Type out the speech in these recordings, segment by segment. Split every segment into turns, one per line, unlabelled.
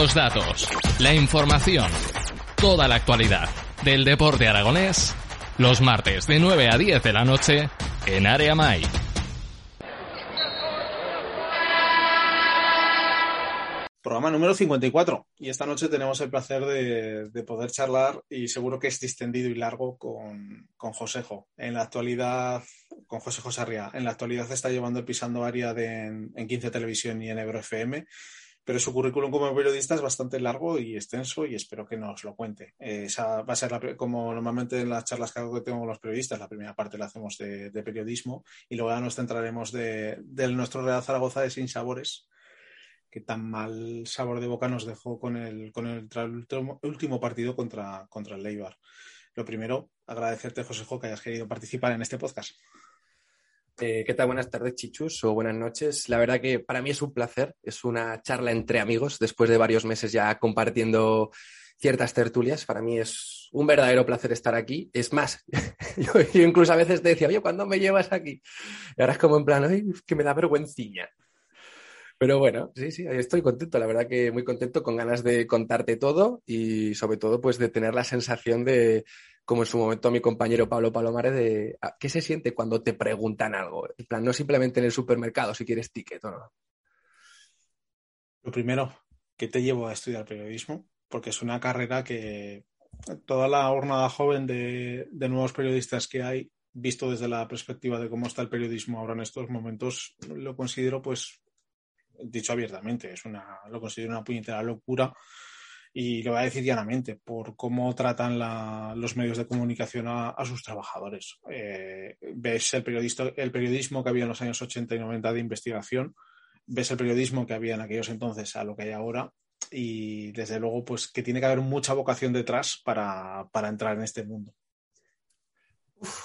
Los datos, la información, toda la actualidad del deporte aragonés, los martes de 9 a 10 de la noche en Área Mai.
Programa número 54. Y esta noche tenemos el placer de, poder charlar y seguro que es distendido y largo con, con Josejo. En la actualidad, con José Josarria, en la actualidad está llevando el pisando área en, 15 Televisión y en Ebro FM pero su currículum como periodista es bastante largo y extenso y espero que nos lo cuente. Eh, esa va a ser como normalmente en las charlas que hago que tengo con los periodistas, la primera parte la hacemos de, periodismo y luego ya nos centraremos de, nuestro Real Zaragoza de Sin Sabores, que tan mal sabor de boca nos dejó con el, con el, último, partido contra, contra el Leibar. Lo primero, agradecerte, José Jo, que hayas querido participar en este podcast.
Eh, ¿Qué tal? Buenas tardes, Chichus, o buenas noches. La verdad que para mí es un placer, es una charla entre amigos, después de varios meses ya compartiendo ciertas tertulias. Para mí es un verdadero placer estar aquí. Es más, yo, incluso a veces te decía, oye, ¿cuándo me llevas aquí? Y ahora es como en plan, ay, que me da vergüenciña. Pero bueno, sí, sí, estoy contento, la verdad que muy contento, con ganas de contarte todo y sobre todo pues de tener la sensación de, como en su momento mi compañero Pablo Palomares, de ah, qué se siente cuando te preguntan algo. En plan, no simplemente en el supermercado si quieres ticket o no.
Lo primero, ¿qué te llevo a estudiar periodismo? Porque es una carrera que toda la jornada joven de, de nuevos periodistas que hay, visto desde la perspectiva de cómo está el periodismo ahora en estos momentos, lo considero pues dicho abiertamente, es una, lo considero una puñetera locura y lo voy a decir llanamente por cómo tratan los medios de comunicación a, sus trabajadores. Eh, ves el, el periodismo que había en los años 80 y 90 de investigación, ves el periodismo que había en aquellos entonces a lo que hay ahora y desde luego pues que tiene que haber mucha vocación detrás para, entrar en este mundo.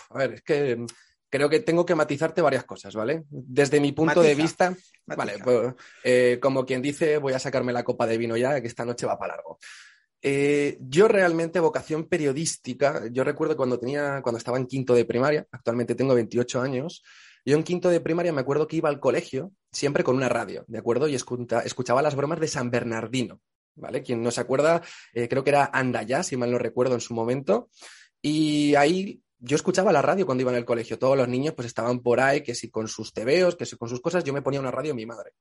a ver, es que creo que tengo que matizarte varias cosas, ¿vale? Desde mi punto de vista, vale, pues, eh, como quien dice, voy a sacarme la copa de vino ya, que esta noche va para largo. Eh, yo realmente vocación periodística, yo recuerdo cuando tenía, cuando estaba en quinto de primaria, actualmente tengo 28 años, yo en quinto de primaria me acuerdo que iba al colegio siempre con una radio, ¿de acuerdo? Y escuchaba las bromas de San Bernardino, ¿vale? Quien no se acuerda, eh, creo que era Andaya, si mal no recuerdo en su momento. Y ahí yo escuchaba la radio cuando iba en el colegio. Todos los niños pues estaban por ahí, que si con sus tebeos, que si con sus cosas, yo me ponía una radio a mi madre.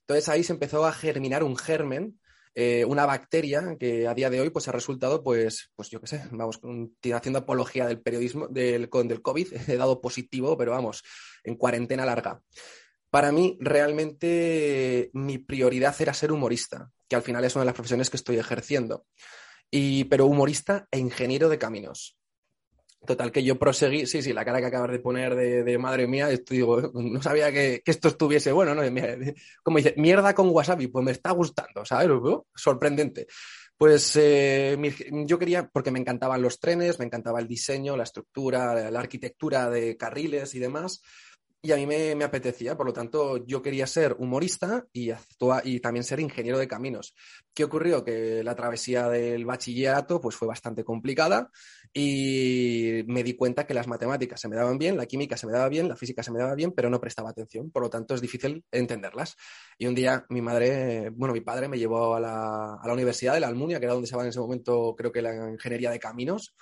Entonces ahí se empezó a germinar un germen, eh, una bacteria que a día de hoy pues ha resultado, pues, pues yo qué sé, vamos, haciendo apología del periodismo, del, del COVID, he dado positivo, pero vamos, en cuarentena larga. Para mí, realmente, mi prioridad era ser humorista, que al final es una de las profesiones que estoy ejerciendo. Y, pero humorista e ingeniero de caminos. Total, que yo proseguí, sí, sí, la cara que acabas de poner de, madre mía, esto, digo, no sabía que, esto estuviese bueno, ¿no? Como dice, mierda con wasabi, pues me está gustando, ¿sabes? Sorprendente. Pues eh, yo quería, porque me encantaban los trenes, me encantaba el diseño, la estructura, la arquitectura de carriles y demás, y a mí me, apetecía, por lo tanto yo quería ser humorista y, y también ser ingeniero de caminos. ¿Qué ocurrió? Que la travesía del bachillerato pues, fue bastante complicada y me di cuenta que las matemáticas se me daban bien, la química se me daba bien, la física se me daba bien, pero no prestaba atención, por lo tanto es difícil entenderlas. Y un día mi madre, bueno, mi padre me llevó a la, a la Universidad de la Almunia, que era donde se va en ese momento creo que la ingeniería de caminos,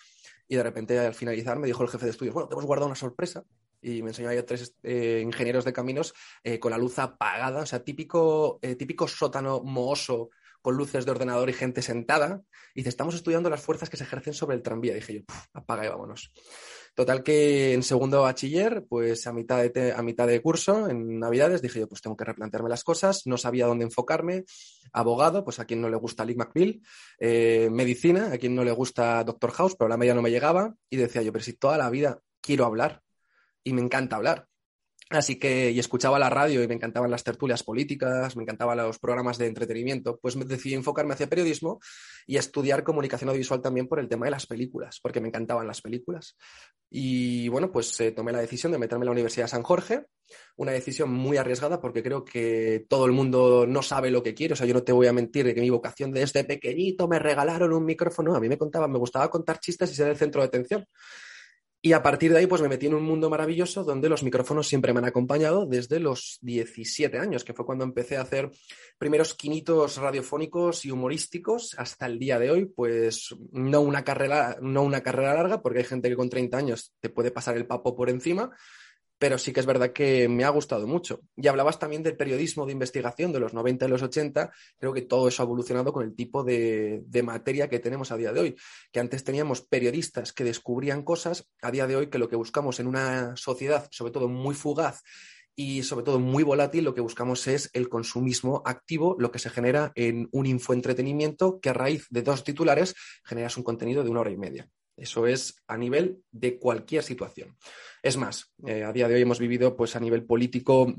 y de repente al finalizar me dijo el jefe de estudios, bueno, te hemos guardado una sorpresa y me enseñó a tres eh, ingenieros de caminos eh, con la luz apagada, o sea, típico, eh, típico sótano mohoso con luces de ordenador y gente sentada. Y dice, estamos estudiando las fuerzas que se ejercen sobre el tranvía. Dije yo, apaga y vámonos. Total que en segundo bachiller, pues a mitad de, a mitad de curso, en Navidades, dije yo, pues tengo que replantearme las cosas, no sabía dónde enfocarme. Abogado, pues a quien no le gusta Lee McBeal. medicina, a quien no le gusta Doctor House, pero la media no me llegaba. Y decía yo, pero si toda la vida quiero hablar, y me encanta hablar. Así que, y escuchaba la radio y me encantaban las tertulias políticas, me encantaban los programas de entretenimiento, pues me decidí enfocarme hacia periodismo y estudiar comunicación audiovisual también por el tema de las películas, porque me encantaban las películas. Y bueno, pues eh, tomé la decisión de meterme en la Universidad de San Jorge, una decisión muy arriesgada porque creo que todo el mundo no sabe lo que quiere, o sea, yo no te voy a mentir de que mi vocación desde pequeñito me regalaron un micrófono, a mí me contaban, me gustaba contar chistes y ser el centro de atención. Y a partir de ahí, pues me metí en un mundo maravilloso donde los micrófonos siempre me han acompañado desde los 17 años, que fue cuando empecé a hacer primeros quinitos radiofónicos y humorísticos hasta el día de hoy. Pues no una carrera, no una carrera larga, porque hay gente que con 30 años te puede pasar el papo por encima, pero sí que es verdad que me ha gustado mucho. Y hablabas también del periodismo de investigación de los 90 y los 80. Creo que todo eso ha evolucionado con el tipo de, materia que tenemos a día de hoy. Que antes teníamos periodistas que descubrían cosas, a día de hoy que lo que buscamos en una sociedad, sobre todo muy fugaz y sobre todo muy volátil, lo que buscamos es el consumismo activo, lo que se genera en un infoentretenimiento que a raíz de dos titulares generas un contenido de una hora y media. Eso es a nivel de cualquier situación. Es más, eh, a día de hoy hemos vivido pues a nivel político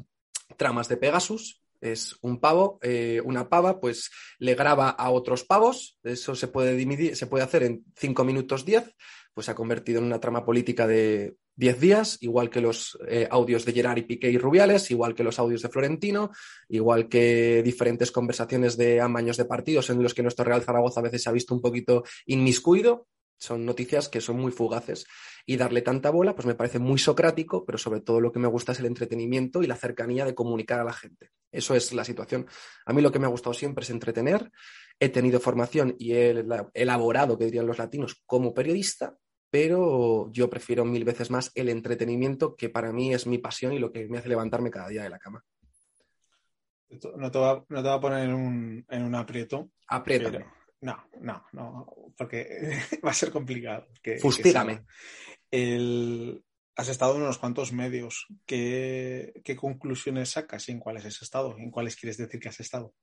tramas de Pegasus, es un pavo, eh, una pava, pues le graba a otros pavos, eso se puede, dividir, se puede hacer en 5 minutos 10, pues se ha convertido en una trama política de 10 días, igual que los eh, audios de Gerard y Piqué y Rubiales, igual que los audios de Florentino, igual que diferentes conversaciones de amaños de partidos en los que nuestro Real Zaragoza a veces se ha visto un poquito inmiscuido, son noticias que son muy fugaces y darle tanta bola pues me parece muy socrático, pero sobre todo lo que me gusta es el entretenimiento y la cercanía de comunicar a la gente. Eso es la situación. A mí lo que me ha gustado siempre es entretener. He tenido formación y he elaborado, que dirían los latinos, como periodista, pero yo prefiero mil veces más el entretenimiento, que para mí es mi pasión y lo que me hace levantarme cada día de la cama.
No te va, no te va a poner en un, en un aprieto.
Apriétame.
No, no, no, porque va a ser complicado. Que,
Fustígame.
Has estado en unos cuantos medios. ¿Qué, conclusiones sacas y en cuáles has estado? ¿En cuáles quieres decir que has estado?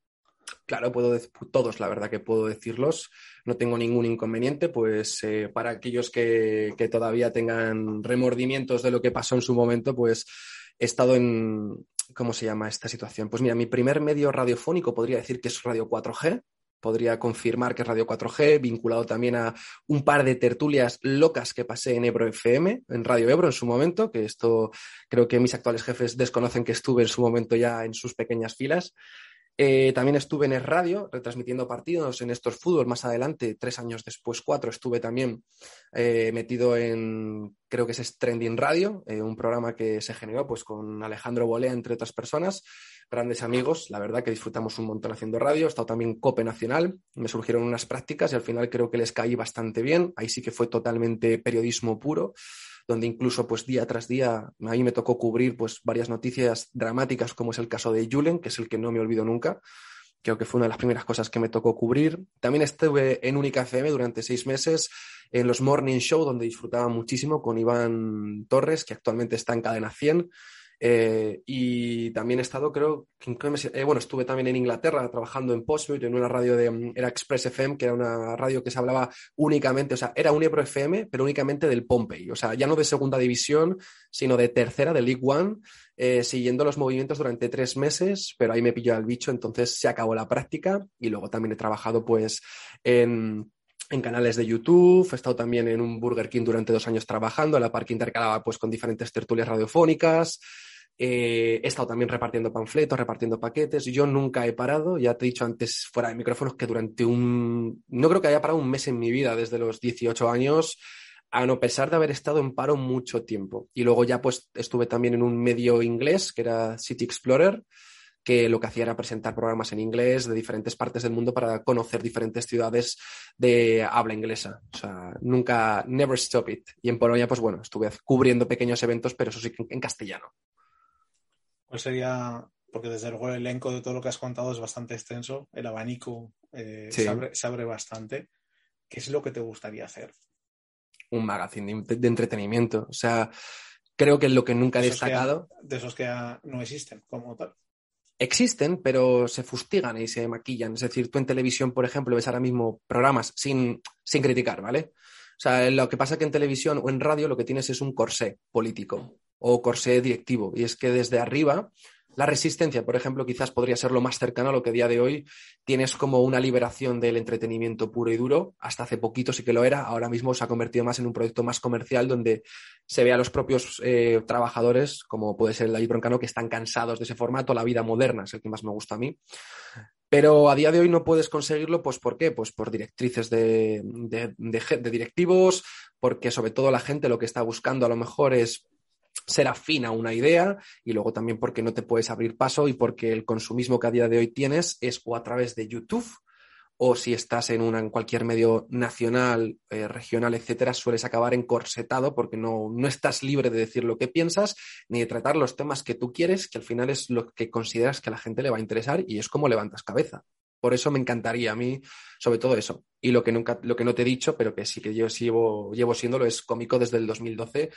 Claro, puedo decir todos, la verdad que puedo decirlos. No tengo ningún inconveniente, pues eh, para aquellos que, que, todavía tengan remordimientos de lo que pasó en su momento, pues he estado en, ¿cómo se llama esta situación? Pues mira, mi primer medio radiofónico podría decir que es Radio 4G, podría confirmar que es Radio 4G, vinculado también a un par de tertulias locas que pasé en Ebro FM, en Radio Ebro en su momento, que esto creo que mis actuales jefes desconocen que estuve en su momento ya en sus pequeñas filas. Eh, también estuve en el radio retransmitiendo partidos en estos fútbol. Más adelante, tres años después, cuatro, estuve también eh, metido en, creo que es Trending Radio, eh, un programa que se generó pues, con Alejandro Bolea, entre otras personas, grandes amigos. La verdad que disfrutamos un montón haciendo radio. He estado también COPE Nacional. Me surgieron unas prácticas y al final creo que les caí bastante bien. Ahí sí que fue totalmente periodismo puro donde incluso pues día tras día a mí me tocó cubrir pues varias noticias dramáticas como es el caso de Julen, que es el que no me olvido nunca. Creo que fue una de las primeras cosas que me tocó cubrir. También estuve en Única FM durante seis meses en los Morning Show, donde disfrutaba muchísimo con Iván Torres, que actualmente está en Cadena 100 eh, y también he estado, creo, eh, bueno, estuve también en Inglaterra trabajando en Postmute, en una radio de, mm, era Express FM, que era una radio que se hablaba únicamente, o sea, era un Ebro FM, pero únicamente del Pompey, o sea, ya no de segunda división, sino de tercera, de League One, eh, siguiendo los movimientos durante tres meses, pero ahí me pilló al bicho, entonces se acabó la práctica. Y luego también he trabajado pues en en canales de YouTube, he estado también en un Burger King durante dos años trabajando, en la parque intercalaba pues con diferentes tertulias radiofónicas, eh, he estado también repartiendo panfletos, repartiendo paquetes. Yo nunca he parado, ya te he dicho antes fuera de micrófonos que durante un, no creo que haya parado un mes en mi vida desde los 18 años, a no pesar de haber estado en paro mucho tiempo. Y luego ya pues estuve también en un medio inglés que era City Explorer que lo que hacía era presentar programas en inglés de diferentes partes del mundo para conocer diferentes ciudades de habla inglesa. O sea, nunca, never stop it. Y en Polonia, pues bueno, estuve cubriendo pequeños eventos, pero eso sí en castellano.
¿Cuál sería, porque desde luego el elenco de todo lo que has contado es bastante extenso, el abanico eh, se, abre, bastante. ¿Qué es lo que te gustaría hacer?
Un magazine de, entretenimiento. O sea, creo que lo que nunca he destacado.
de esos que no existen como tal.
Existen, pero se fustigan y se maquillan. Es decir, tú en televisión, por ejemplo, ves ahora mismo programas sin, sin criticar, ¿vale? O sea, lo que pasa que en televisión o en radio lo que tienes es un corsé político o corsé directivo. Y es que desde arriba, la resistencia, por ejemplo, quizás podría ser lo más cercano a lo que a día de hoy tienes como una liberación del entretenimiento puro y duro. Hasta hace poquito sí que lo era, ahora mismo se ha convertido más en un proyecto más comercial donde se ve a los propios eh, trabajadores, como puede ser el David Broncano, que están cansados de ese formato. La vida moderna es el que más me gusta a mí. Pero a día de hoy no puedes conseguirlo, pues ¿por qué? Pues por directrices de, de, directivos, porque sobre todo la gente lo que está buscando a lo mejor es ser afín a una idea y luego también porque no te puedes abrir paso y porque el consumismo que a día de hoy tienes es o a través de YouTube o si estás en, una, en cualquier medio nacional, eh, regional, etcétera, sueles acabar encorsetado porque no, no estás libre de decir lo que piensas ni de tratar los temas que tú quieres, que al final es lo que consideras que a la gente le va a interesar y es como levantas cabeza. Por eso me encantaría a mí, sobre todo eso. Y lo que nunca, lo que no te he dicho, pero que sí que yo llevo, llevo siéndolo, es cómico desde el 2012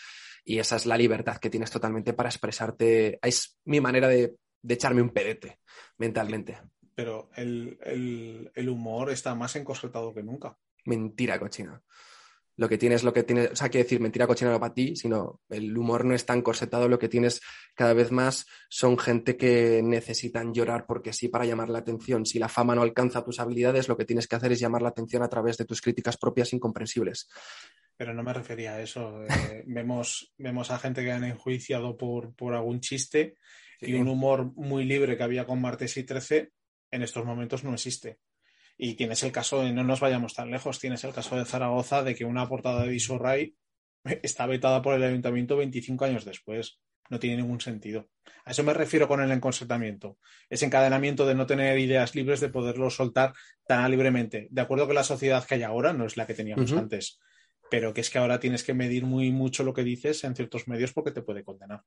y esa es la libertad que tienes totalmente para expresarte. Es mi manera de, de echarme un pedete mentalmente
pero el, humor está más encorsetado que nunca.
Mentira cochina. Lo que tienes, lo que tienes, o sea, quiere decir mentira cochina no para ti, sino el humor no es tan corsetado, lo que tienes cada vez más son gente que necesitan llorar porque sí para llamar la atención. Si la fama no alcanza tus habilidades, lo que tienes que hacer es llamar la atención a través de tus críticas propias incomprensibles.
Pero no me refería a eso. Eh, vemos, vemos a gente que han enjuiciado por, por algún chiste y un humor muy libre que había con Martes y 13 en estos momentos no existe. Y tienes el caso, de, no nos vayamos tan lejos, tienes el caso de Zaragoza de que una portada de Visorray está vetada por el ayuntamiento 25 años después. No tiene ningún sentido. A eso me refiero con el encorsetamiento. Ese encadenamiento de no tener ideas libres, de poderlo soltar tan libremente. De acuerdo que la sociedad que hay ahora no es la que teníamos antes, pero que es que ahora tienes que medir muy mucho lo que dices en ciertos medios porque te puede condenar.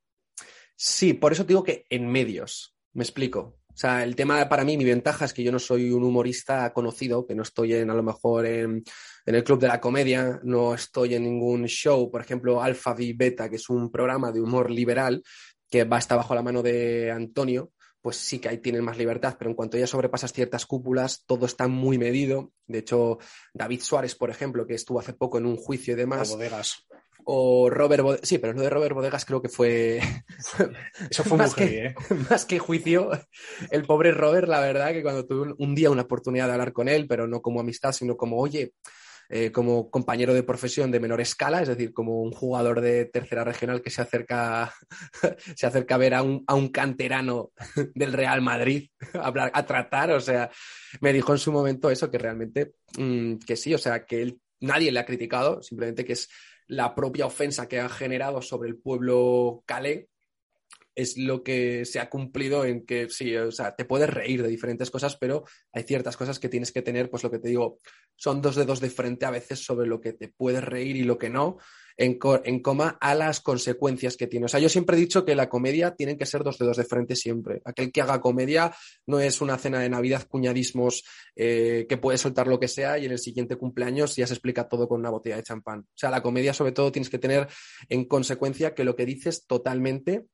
Sí, por eso digo que en medios. Me explico. O sea, el tema para mí, mi ventaja es que yo no soy un humorista conocido, que no estoy en, a lo mejor en, el Club de la Comedia, no estoy en ningún show, por ejemplo, Alpha V Beta, que es un programa de humor liberal que va bajo la mano de Antonio, pues sí que ahí tienen más libertad, pero en cuanto ya sobrepasas ciertas cúpulas, todo está muy medido. De hecho, David Suárez, por ejemplo, que estuvo hace poco en un juicio y demás, o Robert Bodegas. Sí, pero lo de Robert Bodegas creo que fue.
Eso fue más, que, ¿eh?
más que juicio. El pobre Robert, la verdad, que cuando tuve un día una oportunidad de hablar con él, pero no como amistad, sino como, oye, eh, como compañero de profesión de menor escala, es decir, como un jugador de tercera regional que se acerca, se acerca a ver a un, a un canterano del Real Madrid a, hablar, a tratar, o sea, me dijo en su momento eso, que realmente, mm, que sí, o sea, que nadie le ha criticado, simplemente que es la propia ofensa que ha generado sobre el pueblo calé es lo que se ha cumplido en que sí, o sea, te puedes reír de diferentes cosas, pero hay ciertas cosas que tienes que tener, pues lo que te digo, son dos dedos de frente a veces sobre lo que te puedes reír y lo que no, en, en coma a las consecuencias que tiene. O sea, yo siempre he dicho que la comedia tiene que ser dos dedos de frente siempre. Aquel que haga comedia no es una cena de Navidad, cuñadismos, eh, que puede soltar lo que sea y en el siguiente cumpleaños ya se explica todo con una botella de champán. O sea, la comedia sobre todo tienes que tener en consecuencia que lo que dices totalmente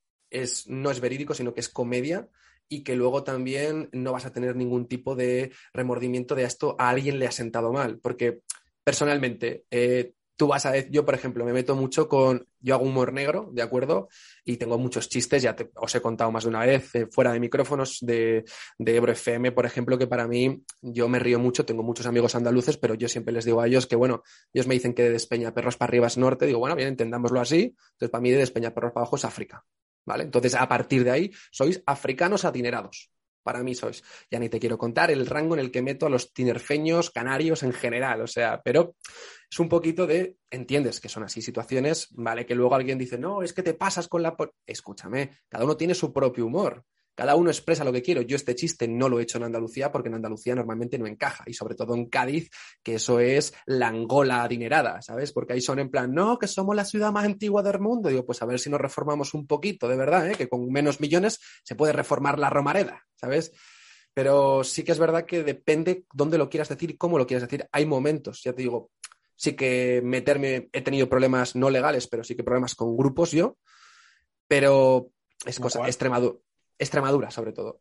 es, no es verídico, sino que es comedia y que luego también no vas a tener ningún tipo de remordimiento de esto a alguien le ha sentado mal. Porque personalmente, eh, tú vas a yo por ejemplo me meto mucho con, yo hago humor negro, ¿de acuerdo? Y tengo muchos chistes, ya os he contado más de una vez, eh, fuera de micrófonos de, de Ebro FM, por ejemplo, que para mí yo me río mucho, tengo muchos amigos andaluces, pero yo siempre les digo a ellos que, bueno, ellos me dicen que de Despeña Perros para arriba es norte, digo, bueno, bien, entendámoslo así, entonces para mí de Despeña Perros para abajo es África, ¿vale? Entonces, a partir de ahí, sois africanos adinerados. Para mí sois. Ya ni te quiero contar el rango en el que meto a los tinerfeños, canarios en general. O sea, pero es un poquito de, entiendes que son así situaciones, ¿vale? Que luego alguien dice, no, es que te pasas con la... Escúchame, cada uno tiene su propio humor. Cada uno expresa lo que quiero. Yo este chiste no lo he hecho en Andalucía porque en Andalucía normalmente no encaja. Y sobre todo en Cádiz, que eso es la Angola adinerada, ¿sabes? Porque ahí son en plan, no, que somos la ciudad más antigua del mundo. Digo, pues a ver si nos reformamos un poquito, de verdad, ¿eh? que con menos millones se puede reformar la Romareda, ¿sabes? Pero sí que es verdad que depende dónde lo quieras decir y cómo lo quieras decir. Hay momentos, ya te digo, sí que meterme, he tenido problemas no legales, pero sí que problemas con grupos yo, pero es cosa, Extremadura. Extremadura, sobre todo.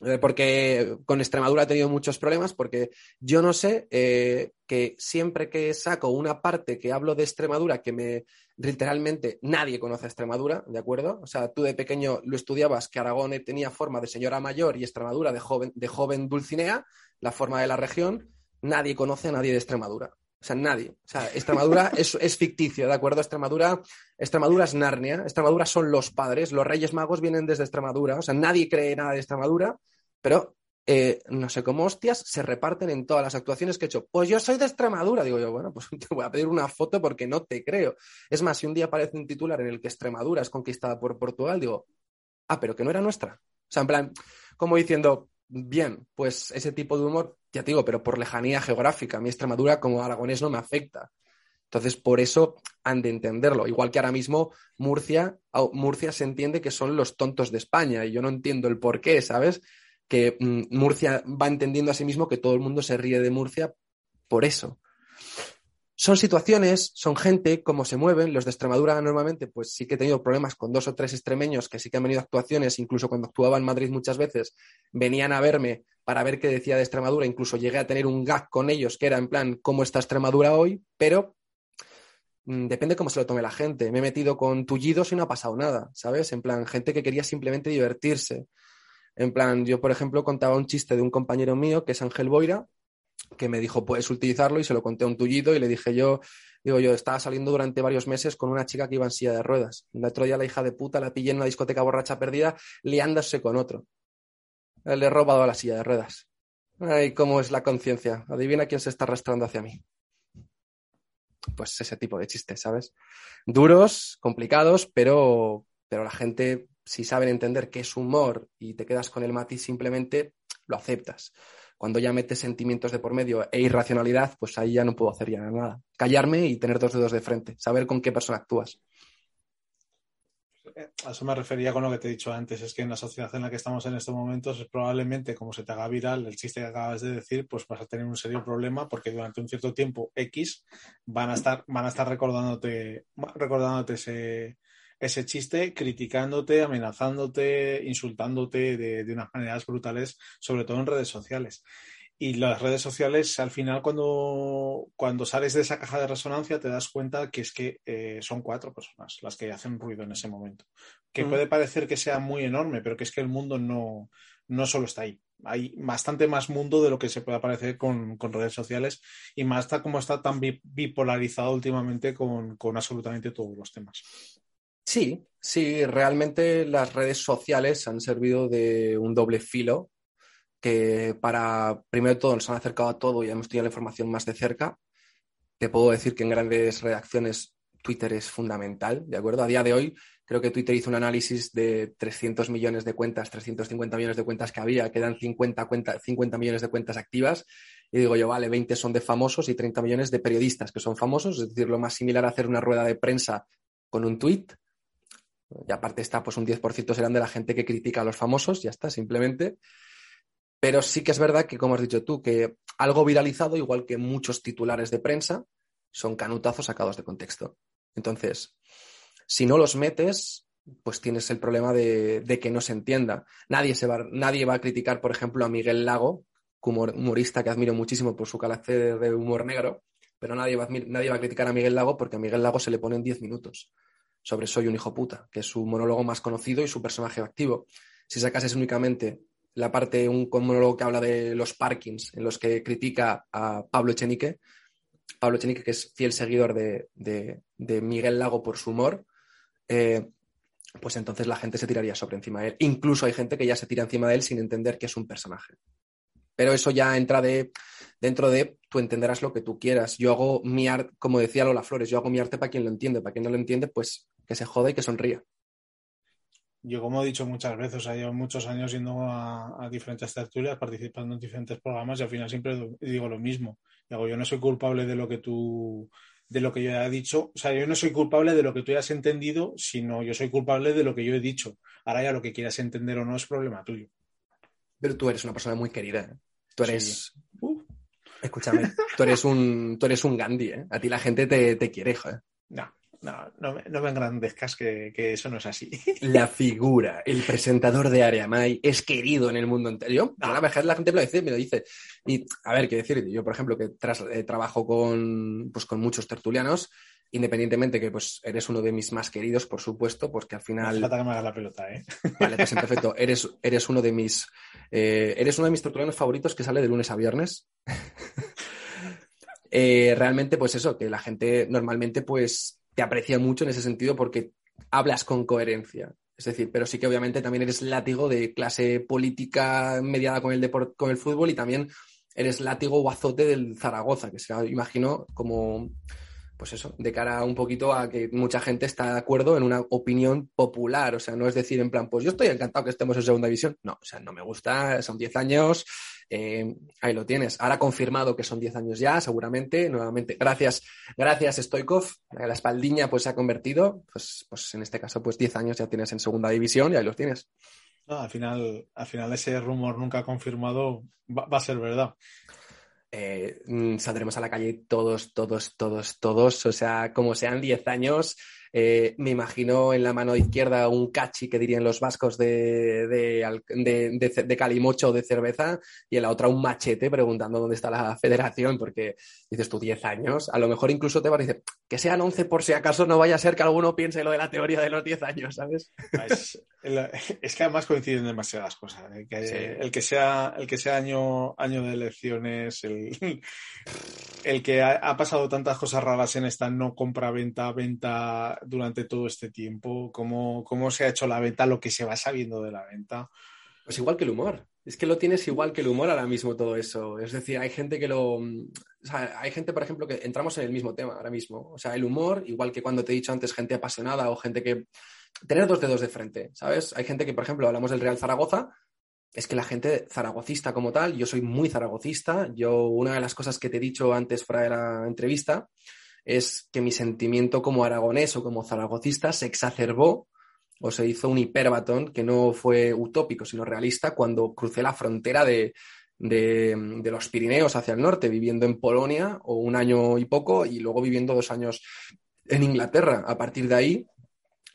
Eh, porque con Extremadura he tenido muchos problemas porque yo no sé eh, que siempre que saco una parte que hablo de Extremadura que me literalmente nadie conoce Extremadura, ¿de acuerdo? O sea, tú de pequeño lo estudiabas que Aragón tenía forma de señora mayor y Extremadura de joven, de joven Dulcinea, la forma de la región, nadie conoce a nadie de Extremadura. O sea, nadie. O sea, Extremadura es, es, ficticio, ¿de acuerdo? Extremadura, Extremadura es Narnia, Extremadura son los padres, los Reyes Magos vienen desde Extremadura, o sea, nadie cree nada de Extremadura, pero eh, no sé cómo hostias, se reparten en todas las actuaciones que he hecho. Pues yo soy de Extremadura. Digo yo, bueno, pues te voy a pedir una foto porque no te creo. Es más, si un día aparece un titular en el que Extremadura es conquistada por Portugal, digo, ah, pero que no era nuestra. O sea, en plan, como diciendo, bien, pues ese tipo de humor, ya te digo, pero por lejanía geográfica, a mí Extremadura como aragonés no me afecta. Entonces, por eso han de entenderlo. Igual que ahora mismo Murcia, Murcia se entiende que son los tontos de España y yo no entiendo el por qué, ¿sabes? Que mm, Murcia va entendiendo a sí mismo que todo el mundo se ríe de Murcia por eso. Son situaciones, son gente, cómo se mueven. Los de Extremadura normalmente, pues sí que he tenido problemas con dos o tres extremeños que sí que han venido a actuaciones, incluso cuando actuaba en Madrid muchas veces, venían a verme para ver qué decía de Extremadura, incluso llegué a tener un gag con ellos que era en plan, ¿cómo está Extremadura hoy? Pero mm, depende cómo se lo tome la gente. Me he metido con tullidos y no ha pasado nada, ¿sabes? En plan, gente que quería simplemente divertirse. En plan, yo, por ejemplo, contaba un chiste de un compañero mío que es Ángel Boira, que me dijo, puedes utilizarlo y se lo conté a un tullido y le dije yo, digo yo, estaba saliendo durante varios meses con una chica que iba en silla de ruedas. El otro día la hija de puta la pillé en una discoteca borracha perdida liándose con otro. Le he robado la silla de ruedas. Ay, cómo es la conciencia. Adivina quién se está arrastrando hacia mí. Pues ese tipo de chistes, ¿sabes? Duros, complicados, pero, pero la gente, si saben entender qué es humor y te quedas con el matiz, simplemente lo aceptas. Cuando ya metes sentimientos de por medio e irracionalidad, pues ahí ya no puedo hacer ya nada. Callarme y tener dos dedos de frente, saber con qué persona actúas.
A eso me refería con lo que te he dicho antes, es que en la sociedad en la que estamos en estos momentos es probablemente como se te haga viral el chiste que acabas de decir, pues vas a tener un serio problema porque durante un cierto tiempo X van a estar, van a estar recordándote, recordándote ese, ese chiste criticándote, amenazándote, insultándote de, unas maneras brutales, sobre todo en redes sociales. Y las redes sociales, al final, cuando, cuando sales de esa caja de resonancia, te das cuenta que es que eh, son cuatro personas las que hacen ruido en ese momento. Que mm. puede parecer que sea muy enorme, pero que es que el mundo no, no solo está ahí. Hay bastante más mundo de lo que se puede aparecer con, redes sociales y más está como está tan bipolarizado últimamente con, con absolutamente todos los temas.
Sí, sí, realmente las redes sociales han servido de un doble filo que para, primero de todo, nos han acercado a todo y hemos tenido la información más de cerca. Te puedo decir que en grandes redacciones Twitter es fundamental, ¿de acuerdo? A día de hoy creo que Twitter hizo un análisis de 300 millones de cuentas, 350 millones de cuentas que había, quedan 50, 50 millones de cuentas activas. Y digo yo, vale, 20 son de famosos y 30 millones de periodistas que son famosos, es decir, lo más similar a hacer una rueda de prensa con un tweet y aparte está, pues un 10% serán de la gente que critica a los famosos, ya está, simplemente. Pero sí que es verdad que, como has dicho tú, que algo viralizado, igual que muchos titulares de prensa, son canutazos sacados de contexto. Entonces, si no los metes, pues tienes el problema de, que no se entienda. Nadie, se va, nadie va a criticar, por ejemplo, a Miguel Lago, humorista que admiro muchísimo por su carácter de humor negro, pero nadie va, nadie va a criticar a Miguel Lago porque a Miguel Lago se le ponen 10 minutos sobre Soy un hijo puta, que es su monólogo más conocido y su personaje activo. Si es únicamente la parte, un monólogo que habla de los parkings, en los que critica a Pablo Echenique, Pablo Echenique, que es fiel seguidor de, Miguel Lago por su humor, eh, pues entonces la gente se tiraría sobre encima de él. Incluso hay gente que ya se tira encima de él sin entender que es un personaje. Pero eso ya entra de, dentro de tú entenderás lo que tú quieras. Yo hago mi arte, como decía Lola Flores, yo hago mi arte para quien lo entiende, para quien no lo entiende, pues que se joda y que sonría.
Yo, como he dicho muchas veces, he llevo muchos años yendo a, diferentes tertulias, participando en diferentes programas y al final siempre digo lo mismo. Digo, yo no soy culpable de lo que tú, de lo que yo haya dicho. O sea, yo no soy culpable de lo que tú hayas entendido, sino yo soy culpable de lo que yo he dicho. Ahora ya lo que quieras entender o no es problema tuyo.
Pero tú eres una persona muy querida. ¿eh? Tú eres. Escúchame, tú eres un, tú eres un Gandhi, ¿eh? A ti la gente te, te quiere, joder.
No. No, no, me, no me engrandezcas que, que, eso no es así.
La figura, el presentador de Areamay es querido en el mundo entero. Yo, a la la gente me lo dice, me lo dice. Y, a ver, qué decir, yo, por ejemplo, que tras, eh, trabajo con, pues, con muchos tertulianos, independientemente que pues eres uno de mis más queridos, por supuesto, pues que al final...
No que me hagas la pelota, ¿eh?
Vale, pues perfecto. Eres, eres uno de mis... Eh, eres uno de mis tertulianos favoritos que sale de lunes a viernes. Eh, realmente, pues eso, que la gente normalmente pues te aprecia mucho en ese sentido porque hablas con coherencia. Es decir, pero sí que obviamente también eres látigo de clase política mediada con el, con el fútbol y también eres látigo o azote del Zaragoza, que se imagino como pues eso, de cara un poquito a que mucha gente está de acuerdo en una opinión popular. O sea, no es decir en plan, pues yo estoy encantado que estemos en segunda división. No, o sea, no me gusta, son 10 años, eh, ahí lo tienes. Ahora confirmado que son 10 años ya, seguramente. Nuevamente, gracias, gracias Stoikov. La espaldiña pues se ha convertido, pues, pues en este caso, pues 10 años ya tienes en segunda división y ahí los tienes.
al final, al final ese rumor nunca confirmado va a ser verdad.
Eh, mm, saldremos a la calle todos, todos, todos, todos. O sea, como sean 10 años, eh, me imagino en la mano izquierda un cachi que dirían los vascos de, de, calimocho de cerveza y en la otra un machete preguntando dónde está la federación, porque dices tú 10 años, a lo mejor incluso te va a decir que sean 11 por si acaso no vaya a ser que alguno piense lo de la teoría de los 10 años, ¿sabes?
Es, que además coinciden demasiadas cosas. ¿eh? El que sea, el que sea año, año de elecciones, el, el que ha, pasado tantas cosas raras en esta no compra-venta, venta durante todo este tiempo, cómo, cómo se ha hecho la venta, lo que se va sabiendo de la venta.
Pues igual que el humor. Es que lo tienes igual que el humor ahora mismo todo eso. Es decir, hay gente que lo... O sea, hay gente, por ejemplo, que entramos en el mismo tema ahora mismo. O sea, el humor, igual que cuando te he dicho antes, gente apasionada o gente que... Tener dos dedos de frente, ¿sabes? Hay gente que, por ejemplo, hablamos del Real Zaragoza, es que la gente zaragocista como tal, yo soy muy zaragocista, yo una de las cosas que te he dicho antes de la entrevista es que mi sentimiento como aragonés o como zaragocista se exacerbó o se hizo un hiperbatón que no fue utópico, sino realista cuando crucé la frontera de, de, los Pirineos hacia el norte, viviendo en Polonia o un año y poco y luego viviendo dos años en Inglaterra. A partir de ahí,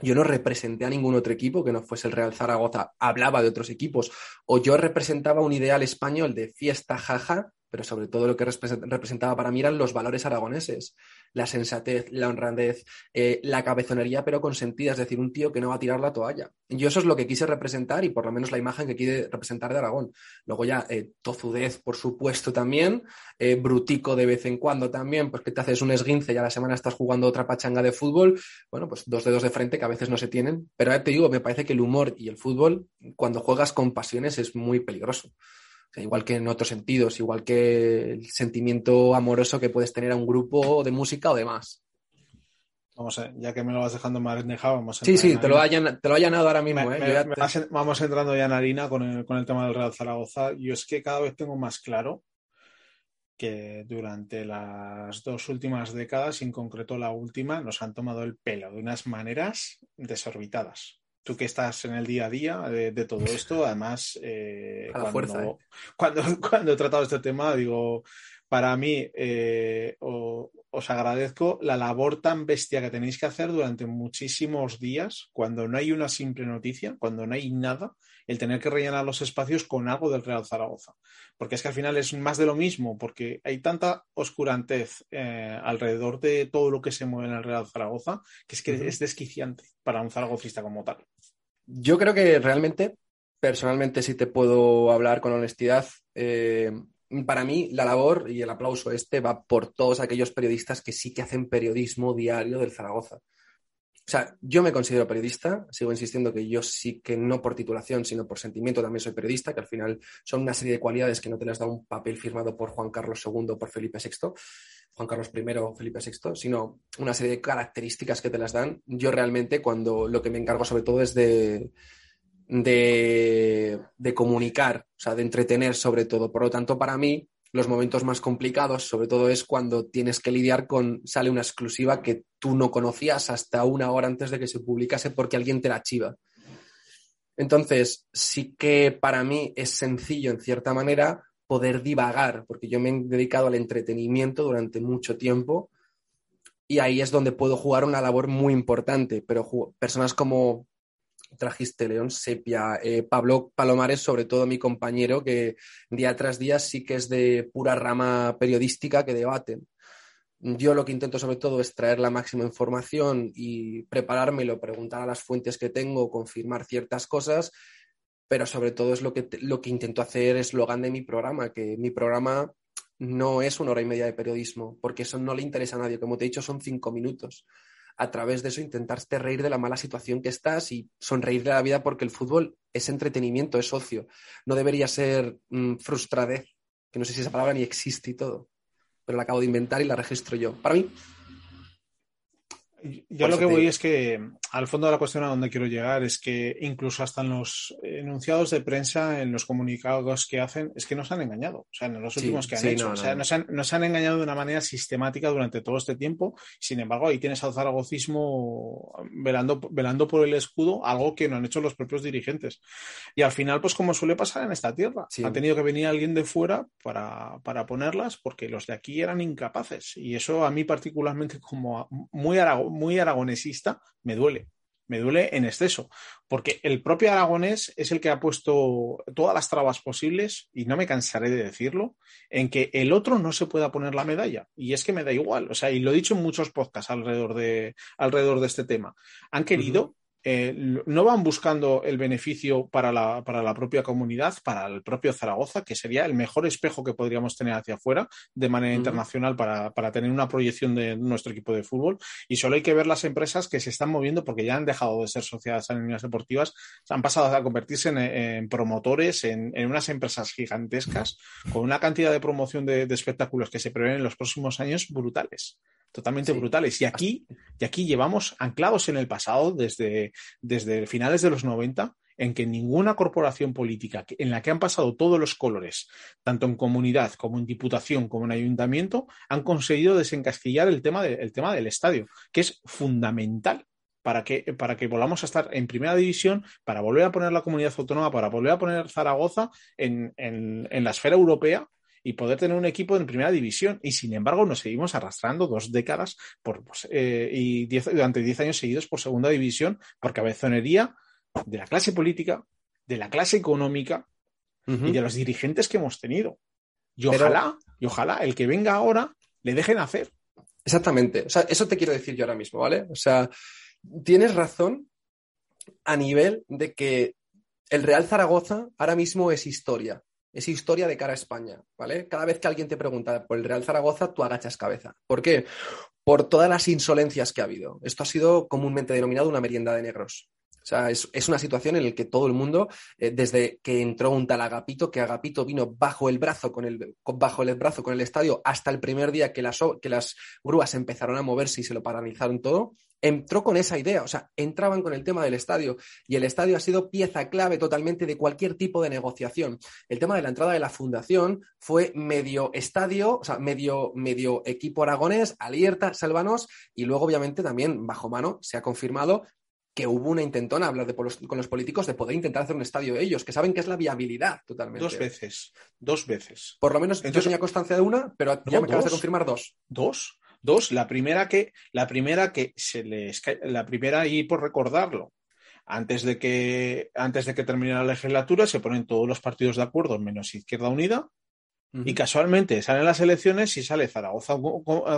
yo no representé a ningún otro equipo que no fuese el Real Zaragoza, hablaba de otros equipos, o yo representaba un ideal español de fiesta jaja, pero sobre todo lo que representaba para mí eran los valores aragoneses la sensatez, la honradez, eh, la cabezonería, pero con sentido, es decir, un tío que no va a tirar la toalla. Yo eso es lo que quise representar y por lo menos la imagen que quise representar de Aragón. Luego ya eh, tozudez, por supuesto, también, eh, brutico de vez en cuando también, pues que te haces un esguince y a la semana estás jugando otra pachanga de fútbol, bueno, pues dos dedos de frente que a veces no se tienen, pero te digo, me parece que el humor y el fútbol, cuando juegas con pasiones, es muy peligroso igual que en otros sentidos, igual que el sentimiento amoroso que puedes tener a un grupo de música o demás.
Vamos a, ya que me lo vas dejando más dejado, vamos
a Sí, sí, te lo, hayan, te lo ahora mismo. ¿eh?
vamos entrando ya en harina con el, con el tema del Real Zaragoza. Yo es que cada vez tengo más claro que durante las dos últimas décadas, y en concreto la última, nos han tomado el pelo de unas maneras desorbitadas tú que estás en el día a día de, todo esto, además, eh,
cuando,
¿eh? cuando, cuando, he tratado este tema, digo, para mí eh, os agradezco la labor tan bestia que tenéis que hacer durante muchísimos días, cuando no hay una simple noticia, cuando no hay nada, el tener que rellenar los espacios con algo del Real Zaragoza. Porque es que al final es más de lo mismo, porque hay tanta oscurantez eh, alrededor de todo lo que se mueve en el Real Zaragoza, que es que es desquiciante para un zaragocista como tal.
Yo creo que realmente, personalmente, si te puedo hablar con honestidad, eh, para mí la labor y el aplauso este va por todos aquellos periodistas que sí que hacen periodismo diario del Zaragoza. O sea, yo me considero periodista, sigo insistiendo que yo sí que no por titulación, sino por sentimiento también soy periodista, que al final son una serie de cualidades que no te las da un papel firmado por Juan Carlos II o por Felipe VI, Juan Carlos I o Felipe VI, sino una serie de características que te las dan. Yo realmente cuando lo que me encargo sobre todo es de, de, comunicar, o sea, de entretener sobre todo. Por lo tanto, para mí, los momentos más complicados, sobre todo, es cuando tienes que lidiar con, sale una exclusiva que tú no conocías hasta una hora antes de que se publicase porque alguien te la chiva. Entonces, sí que para mí es sencillo, en cierta manera, poder divagar, porque yo me he dedicado al entretenimiento durante mucho tiempo y ahí es donde puedo jugar una labor muy importante, pero personas como trajiste León Sepia, eh, Pablo Palomares, sobre todo mi compañero, que día tras día sí que es de pura rama periodística que debaten. Yo lo que intento sobre todo es traer la máxima información y preparármelo, preguntar a las fuentes que tengo, confirmar ciertas cosas, pero sobre todo es lo que, lo que intento hacer es lo de mi programa, que mi programa no es una hora y media de periodismo, porque eso no le interesa a nadie. Como te he dicho, son cinco minutos a través de eso intentarte reír de la mala situación que estás y sonreír de la vida porque el fútbol es entretenimiento, es ocio. No debería ser mm, frustradez, que no sé si esa palabra ni existe y todo, pero la acabo de inventar y la registro yo. Para mí,
yo lo que voy es que al fondo de la cuestión a donde quiero llegar es que incluso hasta en los enunciados de prensa, en los comunicados que hacen, es que nos han engañado. O sea, en los últimos que han hecho. o sea, Nos, han, nos, han, engañado de una manera sistemática durante todo este tiempo. Sin embargo, ahí tienes al zaragocismo velando, velando por el escudo, algo que no han hecho los propios dirigentes. Y al final, pues como suele pasar en esta tierra, ha tenido que venir alguien de fuera para, para ponerlas porque los de aquí eran incapaces. Y eso a mí particularmente como muy muy aragonesista, me duele. Me duele en exceso, porque el propio aragonés es el que ha puesto todas las trabas posibles, y no me cansaré de decirlo, en que el otro no se pueda poner la medalla. Y es que me da igual, o sea, y lo he dicho en muchos podcasts alrededor de, alrededor de este tema. Han querido eh, no van buscando el beneficio para la, para la, propia comunidad, para el propio Zaragoza, que sería el mejor espejo que podríamos tener hacia afuera de manera internacional para, para, tener una proyección de nuestro equipo de fútbol. Y solo hay que ver las empresas que se están moviendo porque ya han dejado de ser sociedades anónimas deportivas, han pasado a convertirse en, promotores, en, en, unas empresas gigantescas, con una cantidad de promoción de, de espectáculos que se prevén en los próximos años brutales totalmente brutales. Y aquí, y aquí llevamos anclados en el pasado desde, desde finales de los 90 en que ninguna corporación política en la que han pasado todos los colores, tanto en comunidad como en diputación como en ayuntamiento, han conseguido desencastillar el tema, el tema del estadio, que es fundamental para que, para que volvamos a estar en primera división, para volver a poner la comunidad autónoma, para volver a poner Zaragoza en, en la esfera europea y poder tener un equipo en primera división. Y sin embargo, nos seguimos arrastrando dos décadas por, pues, eh, y durante diez años seguidos por segunda división por cabezonería de la clase política, de la clase económica y de los dirigentes que hemos tenido. Y ojalá, y ojalá el que venga ahora le dejen hacer.
Exactamente. O sea, eso te quiero decir yo ahora mismo, ¿vale? O sea, tienes razón a nivel de que el Real Zaragoza ahora mismo es historia es historia de cara a España, ¿vale? Cada vez que alguien te pregunta por el Real Zaragoza, tú agachas cabeza. ¿Por qué? Por todas las insolencias que ha habido. Esto ha sido comúnmente denominado una merienda de negros. O sea, es, una situación en la que todo el mundo, eh, desde que entró un tal Agapito, que Agapito vino bajo el brazo con el, bajo el brazo con el estadio hasta el primer día que las, que las grúas empezaron a moverse y se lo paralizaron todo, entró con esa idea, o sea, entraban con el tema del estadio y el estadio ha sido pieza clave totalmente de cualquier tipo de negociación. El tema de la entrada de la fundación fue medio estadio, o sea, medio, medio equipo aragonés, Alierta, Salvanos y luego obviamente también bajo mano se ha confirmado que hubo una intentona hablar con los políticos de poder intentar hacer un estadio ellos, que saben que es la viabilidad totalmente.
Dos veces, dos veces.
Por lo menos Entonces, yo tenía constancia de una, pero ya me acabas de confirmar dos.
¿Dos? Dos, la primera que, la primera que se les la primera y por recordarlo. Antes de que, antes de que termine la legislatura, se ponen todos los partidos de acuerdo, menos Izquierda Unida, y casualmente salen las elecciones y sale Zaragoza,